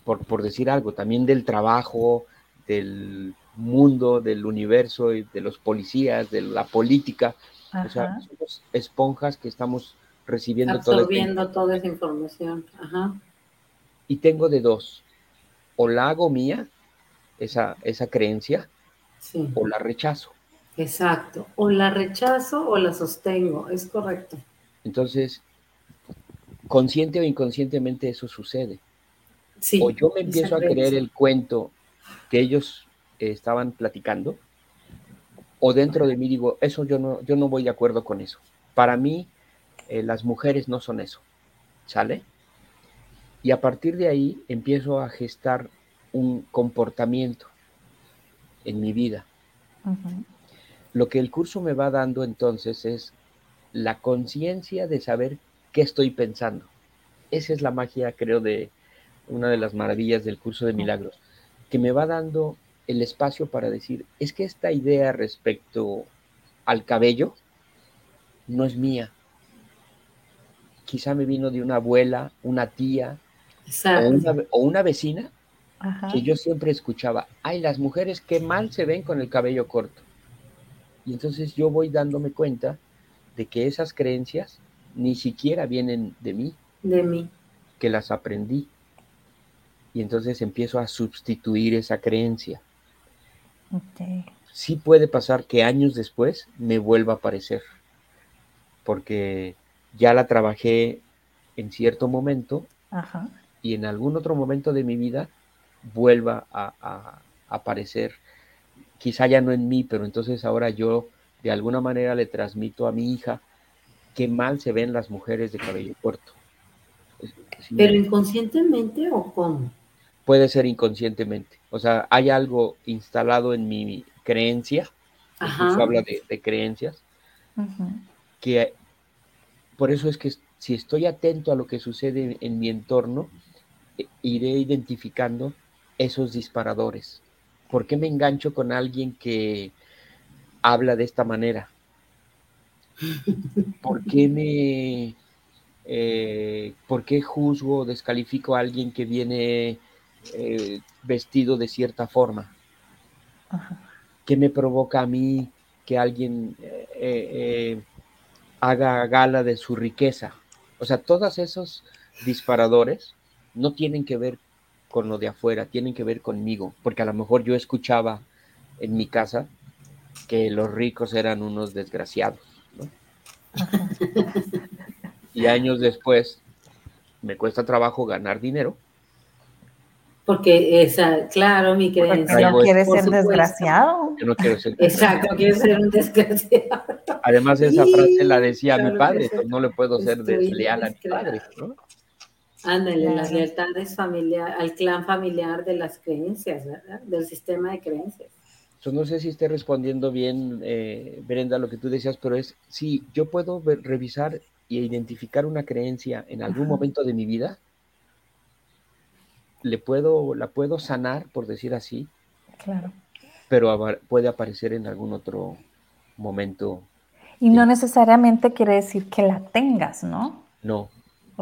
Por, por decir algo, también del trabajo, del mundo, del universo, y de los policías, de la política. O sea, somos esponjas que estamos recibiendo Absorbiendo toda esa información. Ajá y tengo de dos. O la hago mía, esa, esa creencia, o la rechazo. Exacto. O la rechazo o la sostengo, es correcto. Entonces, consciente o inconscientemente eso sucede. Sí, o yo me empiezo a creer el cuento que ellos eh, estaban platicando, o dentro de mí digo, eso yo no, yo no voy de acuerdo con eso. Para mí, eh, las mujeres no son eso. ¿Sale? Y a partir de ahí empiezo a gestar un comportamiento en mi vida. Lo que el curso me va dando entonces es la conciencia de saber qué estoy pensando. Esa es la magia, creo, de una de las maravillas del curso de milagros, que me va dando el espacio para decir, es que esta idea respecto al cabello no es mía. Quizá me vino de una abuela, una tía, o una, vecina que yo siempre escuchaba, ay, las mujeres qué mal se ven con el cabello corto. Y entonces yo voy dándome cuenta de que esas creencias ni siquiera vienen de mí. De mí. Que las aprendí. Y entonces empiezo a sustituir esa creencia. Sí puede pasar que años después me vuelva a aparecer, porque ya la trabajé en cierto momento Ajá y en algún otro momento de mi vida vuelva a, aparecer, quizá ya no en mí, pero entonces ahora yo de alguna manera le transmito a mi hija qué mal se ven las mujeres de cabello corto. ¿Pero inconscientemente o cómo? Puede ser inconscientemente. O sea, hay algo instalado en mi creencia, habla de, creencias, que por eso es que si estoy atento a lo que sucede en mi entorno, iré identificando esos disparadores. ¿Por qué me engancho con alguien que habla de esta manera? ¿Por qué me... Eh, ¿Por qué juzgo o descalifico a alguien que viene eh, vestido de cierta forma? ¿Qué me provoca a mí que alguien eh, haga gala de su riqueza? O sea, todos esos disparadores no tienen que ver con lo de afuera, tienen que ver conmigo, porque a lo mejor yo escuchaba en mi casa que los ricos eran unos desgraciados, y años después me cuesta trabajo ganar dinero. Porque esa, claro, mi creencia. no quiere ser desgraciado. Yo no quiero ser Exacto, quiere ser un desgraciado. Además, esa frase la decía mi padre, no le puedo ser desleal a mi padre, ¿no? Ándale, las lealtades familiar, al clan familiar de las creencias, ¿verdad? Del sistema de creencias. Yo no sé si esté respondiendo bien, eh, Brenda, lo que tú decías, pero es, sí, yo puedo revisar e identificar una creencia en algún momento de mi vida, le puedo, la puedo sanar, por decir así. Claro. Pero puede aparecer en algún otro momento. Y no necesariamente quiere decir que la tengas, ¿no? No.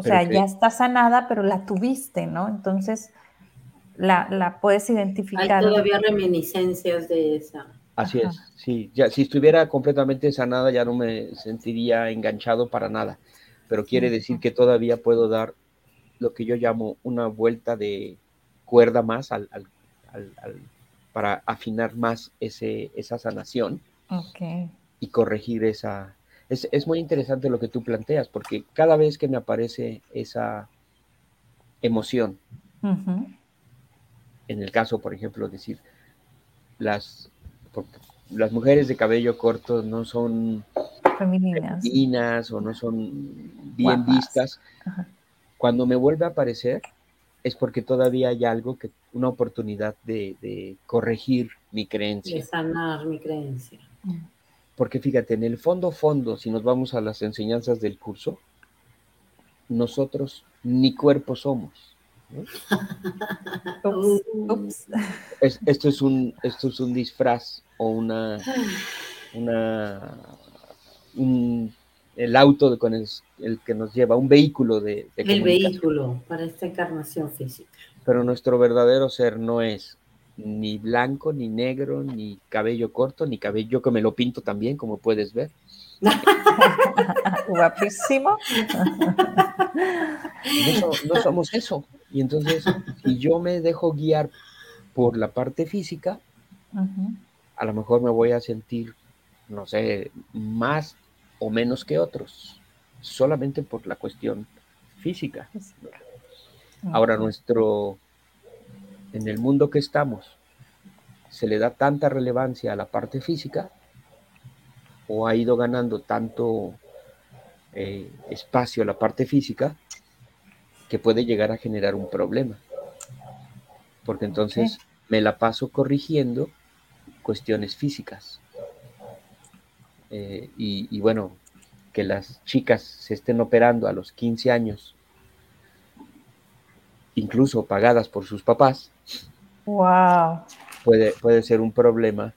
O sea, ya está sanada, pero la tuviste, ¿no? Entonces, la, la puedes identificar. Hay todavía reminiscencias de esa. Así es, sí. Ya, si estuviera completamente sanada, ya no me sentiría enganchado para nada. Pero quiere decir que todavía puedo dar lo que yo llamo una vuelta de cuerda más al, para afinar más ese, esa sanación y corregir esa... Es, es, muy interesante lo que tú planteas, porque cada vez que me aparece esa emoción, en el caso, por ejemplo, decir, las, las mujeres de cabello corto no son femeninas, o no son bien vistas, cuando me vuelve a aparecer es porque todavía hay algo que, una oportunidad de, corregir mi creencia. De sanar mi creencia. Porque fíjate, en el fondo, fondo, si nos vamos a las enseñanzas del curso, nosotros ni cuerpo somos. esto, es un, esto es un disfraz o una, una un el auto con el, que nos lleva, un vehículo de, El vehículo para esta encarnación física. Pero nuestro verdadero ser no es ni blanco, ni negro, ni cabello corto, ni cabello que me lo pinto también, como puedes ver. Guapísimo. No, somos eso. Y entonces, si yo me dejo guiar por la parte física, a lo mejor me voy a sentir, no sé, más o menos que otros, solamente por la cuestión física. Ahora nuestro, en el mundo que estamos, se le da tanta relevancia a la parte física o ha ido ganando tanto eh, espacio a la parte física que puede llegar a generar un problema. Porque entonces me la paso corrigiendo cuestiones físicas. Eh, y, bueno, que las chicas se estén operando a los 15 años, incluso pagadas por sus papás, wow. puede, puede ser un problema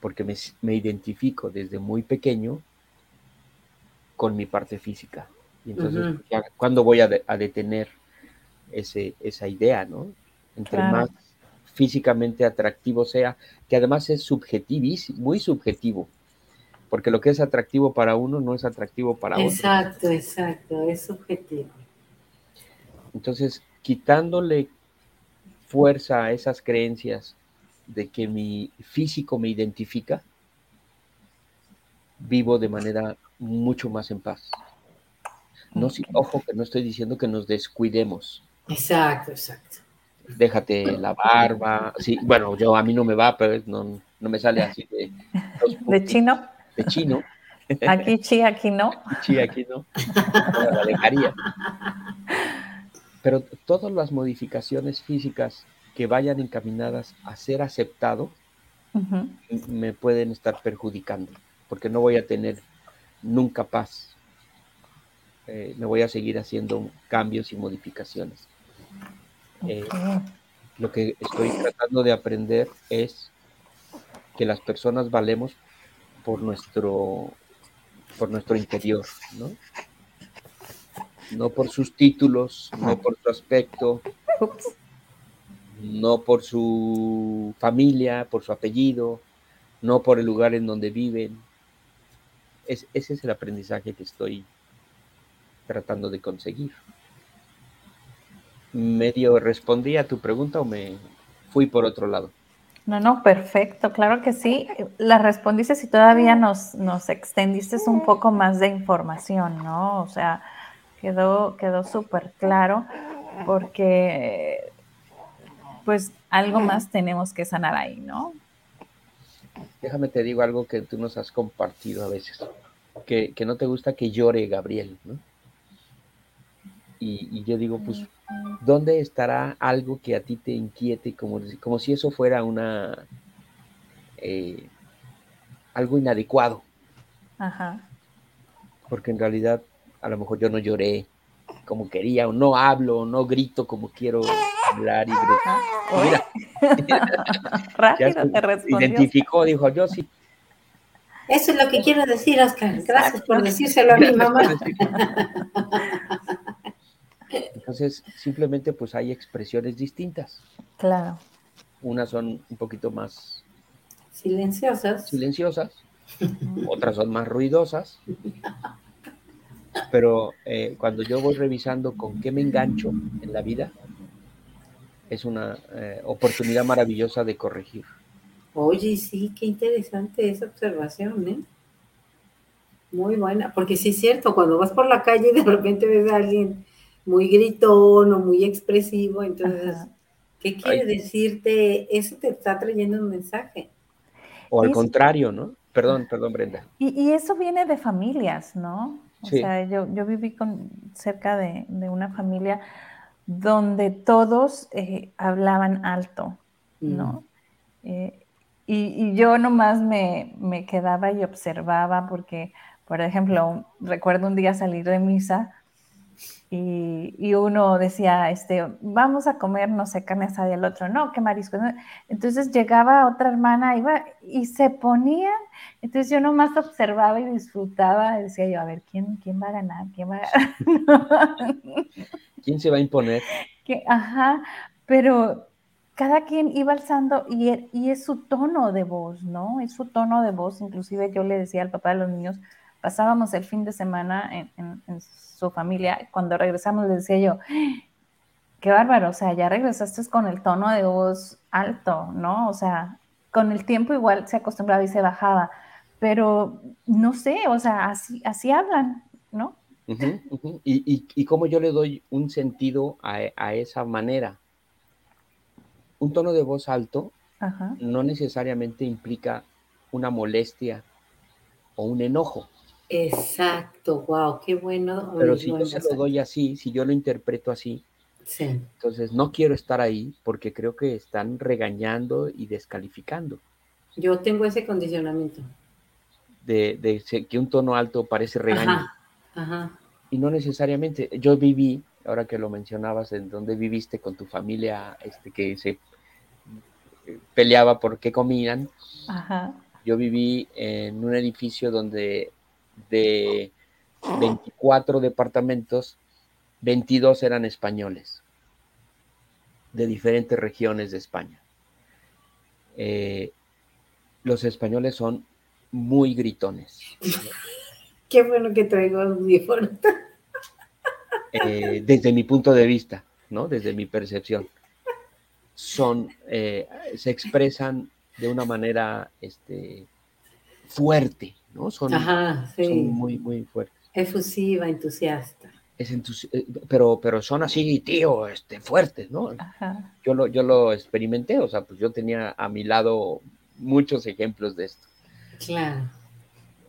porque me, identifico desde muy pequeño con mi parte física. Y entonces, ¿cuándo voy a, detener ese, esa idea, no? Entre más físicamente atractivo sea, que además es subjetivísimo, muy subjetivo porque lo que es atractivo para uno no es atractivo para otro. Exacto, exacto, es subjetivo. Entonces, quitándole fuerza a esas creencias de que mi físico me identifica, vivo de manera mucho más en paz. No, ojo, que no estoy diciendo que nos descuidemos. Exacto, exacto. Déjate la barba. Sí, bueno, yo a mí no me va, pero no, no me sale así de. ¿De chino? de chino. Aquí sí, aquí no. Sí, aquí no. La dejaría. Pero todas las modificaciones físicas que vayan encaminadas a ser aceptado me pueden estar perjudicando, porque no voy a tener nunca paz. Eh, me voy a seguir haciendo cambios y modificaciones. Eh, lo que estoy tratando de aprender es que las personas valemos por nuestro, por nuestro interior, ¿no? No por sus títulos, no por su aspecto, no por su familia, por su apellido, no por el lugar en donde viven. ese es el aprendizaje que estoy tratando de conseguir. ¿Medio respondí a tu pregunta o me fui por otro lado? No, no, perfecto, claro que sí. La respondiste si todavía nos, nos extendiste un poco más de información, ¿no? O sea, quedó, quedó súper claro porque pues algo más tenemos que sanar ahí, ¿no? Déjame te digo algo que tú nos has compartido a veces, que, no te gusta que llore Gabriel, ¿no? Y, yo digo, pues, ¿dónde estará algo que a ti te inquiete, como, como si eso fuera una, eh, algo inadecuado? Ajá. Porque en realidad, a lo mejor yo no lloré como quería, o no hablo, o no grito como quiero hablar y gritar. Mira. Rápido te respondió. Identificó, dijo, yo sí. Eso es lo que quiero decir, Oscar. Gracias por decírselo a mi mamá. Entonces, simplemente pues hay expresiones distintas. Claro. Unas son un poquito más silenciosas. Silenciosas. Otras son más ruidosas. Pero eh, cuando yo voy revisando con qué me engancho en la vida, es una eh, oportunidad maravillosa de corregir. Oye, sí, qué interesante esa observación, ¿eh? Muy buena, porque sí es cierto, cuando vas por la calle y de repente ves a alguien muy gritón o muy expresivo, entonces, ¿qué quiere decirte? Eso te está trayendo un mensaje. O al contrario, ¿no? Perdón, perdón, Brenda. Y, y, eso viene de familias, ¿no? O sea, yo, yo viví con, cerca de, una familia donde todos eh, hablaban alto, ¿no? Mm. Eh, y, yo nomás me, me, quedaba y observaba porque, por ejemplo, recuerdo un día salir de misa y, uno decía, este, vamos a comer, no sé, carne asada y el otro, no, qué marisco. Entonces llegaba otra hermana iba, y se ponían, entonces yo nomás observaba y disfrutaba, decía yo, a ver, ¿quién, quién va a ganar? ¿Quién va a ganar? ¿Quién se va a imponer? Que, ajá, pero cada quien iba alzando y, y es su tono de voz, ¿no? Es su tono de voz, inclusive yo le decía al papá de los niños, pasábamos el fin de semana en, su familia, cuando regresamos le decía yo, qué bárbaro, o sea, ya regresaste con el tono de voz alto, ¿no? O sea, con el tiempo igual se acostumbraba y se bajaba, pero no sé, o sea, así, así hablan, ¿no? Y, y, cómo yo le doy un sentido a, esa manera. Un tono de voz alto no necesariamente implica una molestia o un enojo. Exacto, wow, qué bueno. Pero si yo se lo doy así, si yo lo interpreto así, entonces no quiero estar ahí porque creo que están regañando y descalificando. Yo tengo ese condicionamiento. De, que un tono alto parece regaño. Ajá, Y no necesariamente. Yo viví, ahora que lo mencionabas, en donde viviste con tu familia, este, que se eh, peleaba por qué comían. Ajá. Yo viví en un edificio donde de 24 departamentos, 22 eran españoles, de diferentes regiones de España. Eh, los españoles son muy gritones. Qué bueno que traigo audífonos. Eh, desde mi punto de vista, ¿no? Desde mi percepción. Son, eh, se expresan de una manera este, fuerte, ¿no? Son, muy, muy fuertes. Efusiva, entusiasta. Es eh, pero, pero son así, tío, este, fuertes, ¿no? Yo lo, yo lo experimenté, o sea, pues yo tenía a mi lado muchos ejemplos de esto. Claro.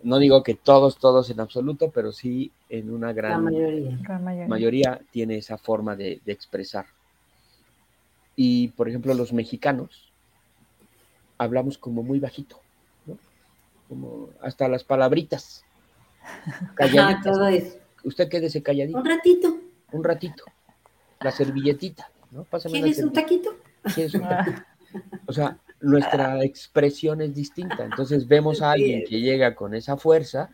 No digo que todos, todos en absoluto, pero sí en una gran mayoría. mayoría. tiene esa forma de, de expresar. Y, por ejemplo, los mexicanos hablamos como muy bajito como hasta las palabritas. Calladitas. Usted quédese calladito. Un ratito. Un ratito. La servilletita, ¿no? ¿Quieres un taquito? O sea, nuestra expresión es distinta. Entonces vemos a alguien que llega con esa fuerza,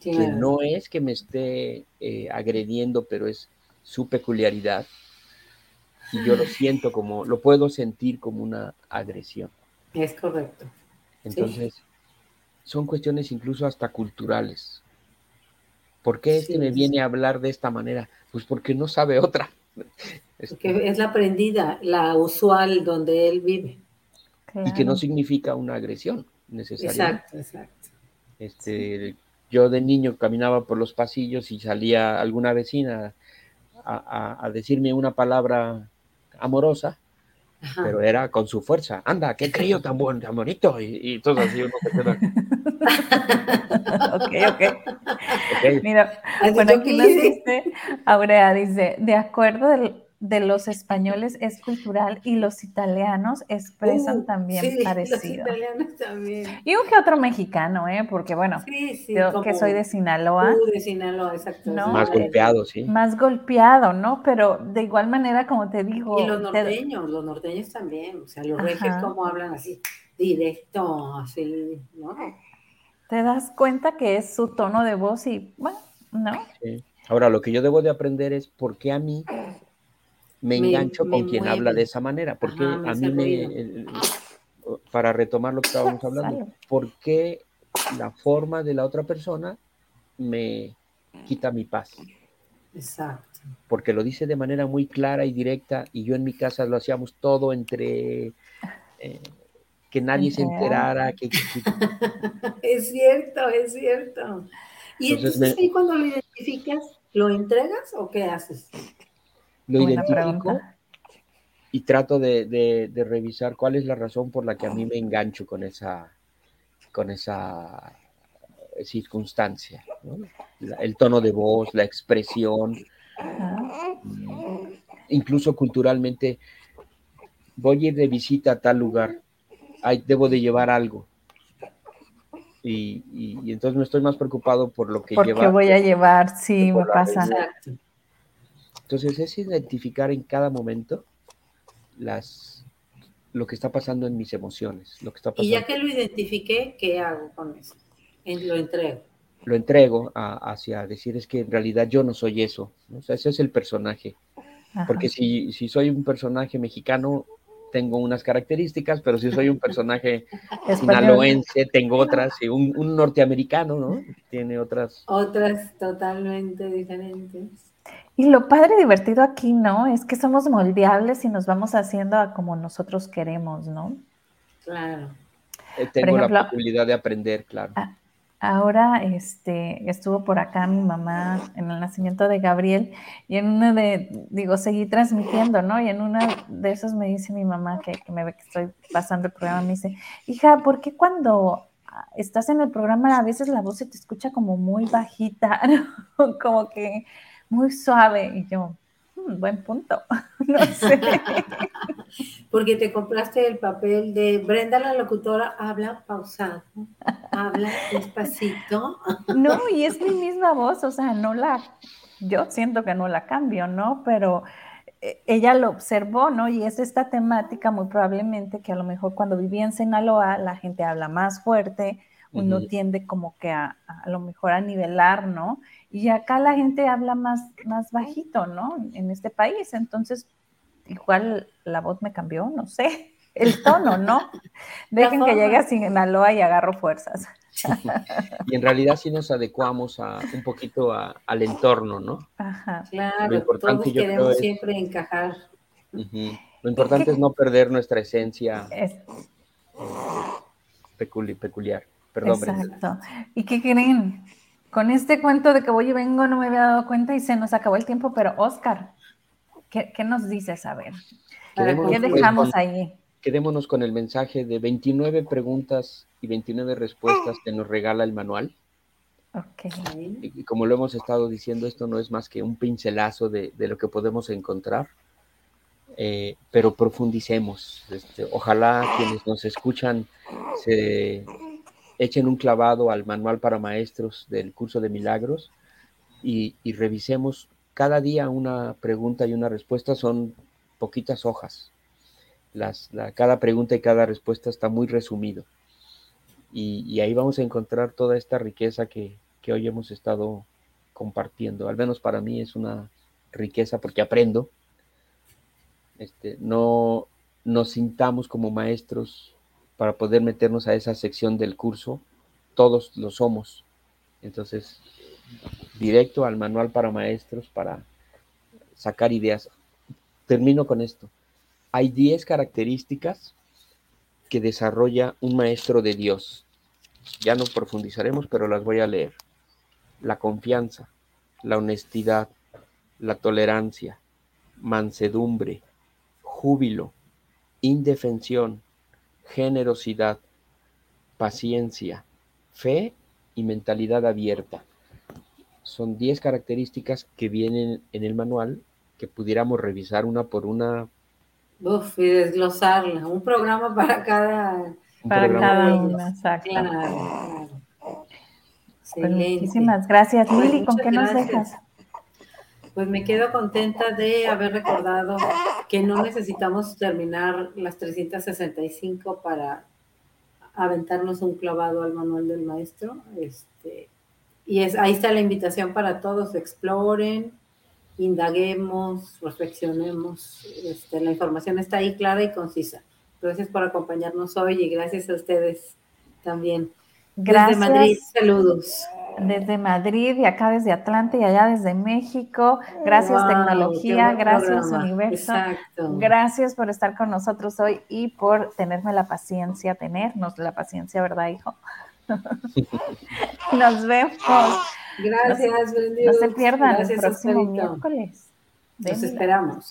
que no es que me esté eh, agrediendo, pero es su peculiaridad. Y yo lo siento como, lo puedo sentir como una agresión. Es correcto. Entonces, son cuestiones incluso hasta culturales. ¿Por qué este me viene a hablar de esta manera? Pues porque no sabe otra. Porque es la aprendida, la usual donde él vive. Y que no significa una agresión necesariamente. Exacto, exacto. Este, Yo de niño caminaba por los pasillos y salía alguna vecina a, a decirme una palabra amorosa pero era con su fuerza. Anda, qué crío tan, buen, tan bonito. Y, y todo así uno se queda. ok, ok. Mira, bueno, aquí nos dice, Aurea dice, de acuerdo del, de los españoles es cultural y los italianos expresan uh, también sí, parecido. Los italianos también. Y un que otro mexicano, ¿eh? Porque bueno, yo que soy de Sinaloa. Uh, de Sinaloa, exacto. Más golpeado, sí. Más golpeado, ¿no? Pero de igual manera, como te digo. Y los norteños, los norteños también. O sea, los regios como hablan así, directo, así, ¿no? Te das cuenta que es su tono de voz y, bueno, ¿no? Sí. Ahora, lo que yo debo de aprender es por qué a mí me engancho con quien habla de esa manera, porque a mí me, para retomar lo que estábamos hablando, ¿por qué la forma de la otra persona me quita mi paz? Exacto. Porque lo dice de manera muy clara y directa y yo en mi casa lo hacíamos todo entre eh, que nadie se enterara. Que, es cierto, es cierto. Y entonces, ahí cuando lo identificas, ¿lo entregas o qué haces? lo identifico y trato de, revisar cuál es la razón por la que a mí me engancho con esa, con esa circunstancia. el tono de voz, la expresión, incluso culturalmente, voy a ir de visita a tal lugar, debo de llevar algo. Y, entonces me estoy más preocupado por lo que Porque voy a llevar, sí, me pasa. Entonces es identificar en cada momento las, lo que está pasando en mis emociones, lo que está pasando. Y ya que lo identifiqué, ¿qué hago con eso? Lo entrego. Lo entrego hacia decir es que en realidad yo no soy eso. O sea, ese es el personaje. Porque si, si soy un personaje mexicano, tengo unas características, pero si soy un personaje sinaloense, tengo otras, y un, un, norteamericano, ¿no? Tiene otras. Otras totalmente diferentes. Y lo padre y divertido aquí, ¿no? Es que somos moldeables y nos vamos haciendo a como nosotros queremos, ¿no? Claro. Eh, tengo la posibilidad de aprender, claro. Ahora este, estuvo por acá mi mamá en el nacimiento de Gabriel y en una de, digo, seguí transmitiendo, ¿no? Y en una de esos me dice mi mamá que, que me ve que estoy pasando el programa, me dice, hija, ¿por qué cuando estás en el programa a veces la voz se te escucha como muy bajita, como que muy suave. Y yo, hmm, buen punto, no sé. Porque te compraste el papel de Brenda la locutora, habla pausado, habla despacito. No, y es mi misma voz, o sea, no la, yo siento que no la cambio, ¿no? Pero eh, ella lo observó, ¿no? Y es esta temática muy probablemente que a lo mejor cuando vivía en Sinaloa la gente habla más fuerte, uno tiende como que a, a, lo mejor a nivelar, ¿no? Y acá la gente habla más, más bajito, ¿no? En este país. Entonces, igual la voz me cambió, no sé, el tono, ¿no? Dejen que llegue a Sinaloa y agarro fuerzas. Y en realidad sí nos adecuamos a, un poquito al entorno, ¿no? Ajá. Claro, todos queremos siempre encajar. Lo importante es no perder nuestra esencia peculiar. Perdón, Exacto. ¿Y qué creen? Con este cuento de que voy y vengo no me había dado cuenta y se nos acabó el tiempo, pero Oscar, ¿qué, nos dices? A ver, ¿qué dejamos ahí? Quedémonos con el mensaje de 29 preguntas y 29 respuestas que nos regala el manual. Ok. Y, como lo hemos estado diciendo, esto no es más que un pincelazo de, lo que podemos encontrar, eh, pero profundicemos. Este, ojalá quienes nos escuchan se echen un clavado al manual para maestros del curso de milagros y, revisemos cada día una pregunta y una respuesta, son poquitas hojas. Las, cada pregunta y cada respuesta está muy resumido. Y, ahí vamos a encontrar toda esta riqueza que, hoy hemos estado compartiendo. Al menos para mí es una riqueza porque aprendo. Este, no nos sintamos como maestros para poder meternos a esa sección del curso, todos lo somos. Entonces, directo al manual para maestros para sacar ideas. Termino con esto. Hay 10 características que desarrolla un maestro de Dios. Ya no profundizaremos, pero las voy a leer. La confianza, la honestidad, la tolerancia, mansedumbre, júbilo, indefensión, generosidad, paciencia, fe y mentalidad abierta. Son 10 características que vienen en el manual que pudiéramos revisar una por una. Uf, y desglosarla. Un programa para cada, para cada una, exacto. Pues muchísimas gracias, Lili. ¿Con qué nos dejas? Pues me quedo contenta de haber recordado que no necesitamos terminar las 365 para aventarnos un clavado al manual del maestro. Este, y es, ahí está la invitación para todos, exploren, indaguemos, reflexionemos. Este, la información está ahí clara y concisa. Gracias por acompañarnos hoy y gracias a ustedes también. Gracias. Desde Madrid, saludos. Desde Madrid y acá desde Atlanta y allá desde México. Gracias tecnología, gracias universo. Exacto. Gracias por estar con nosotros hoy y por tenerme la paciencia, tenernos la paciencia, ¿verdad, hijo? Nos vemos. Gracias, no, no se pierdan el próximo miércoles. Nos esperamos.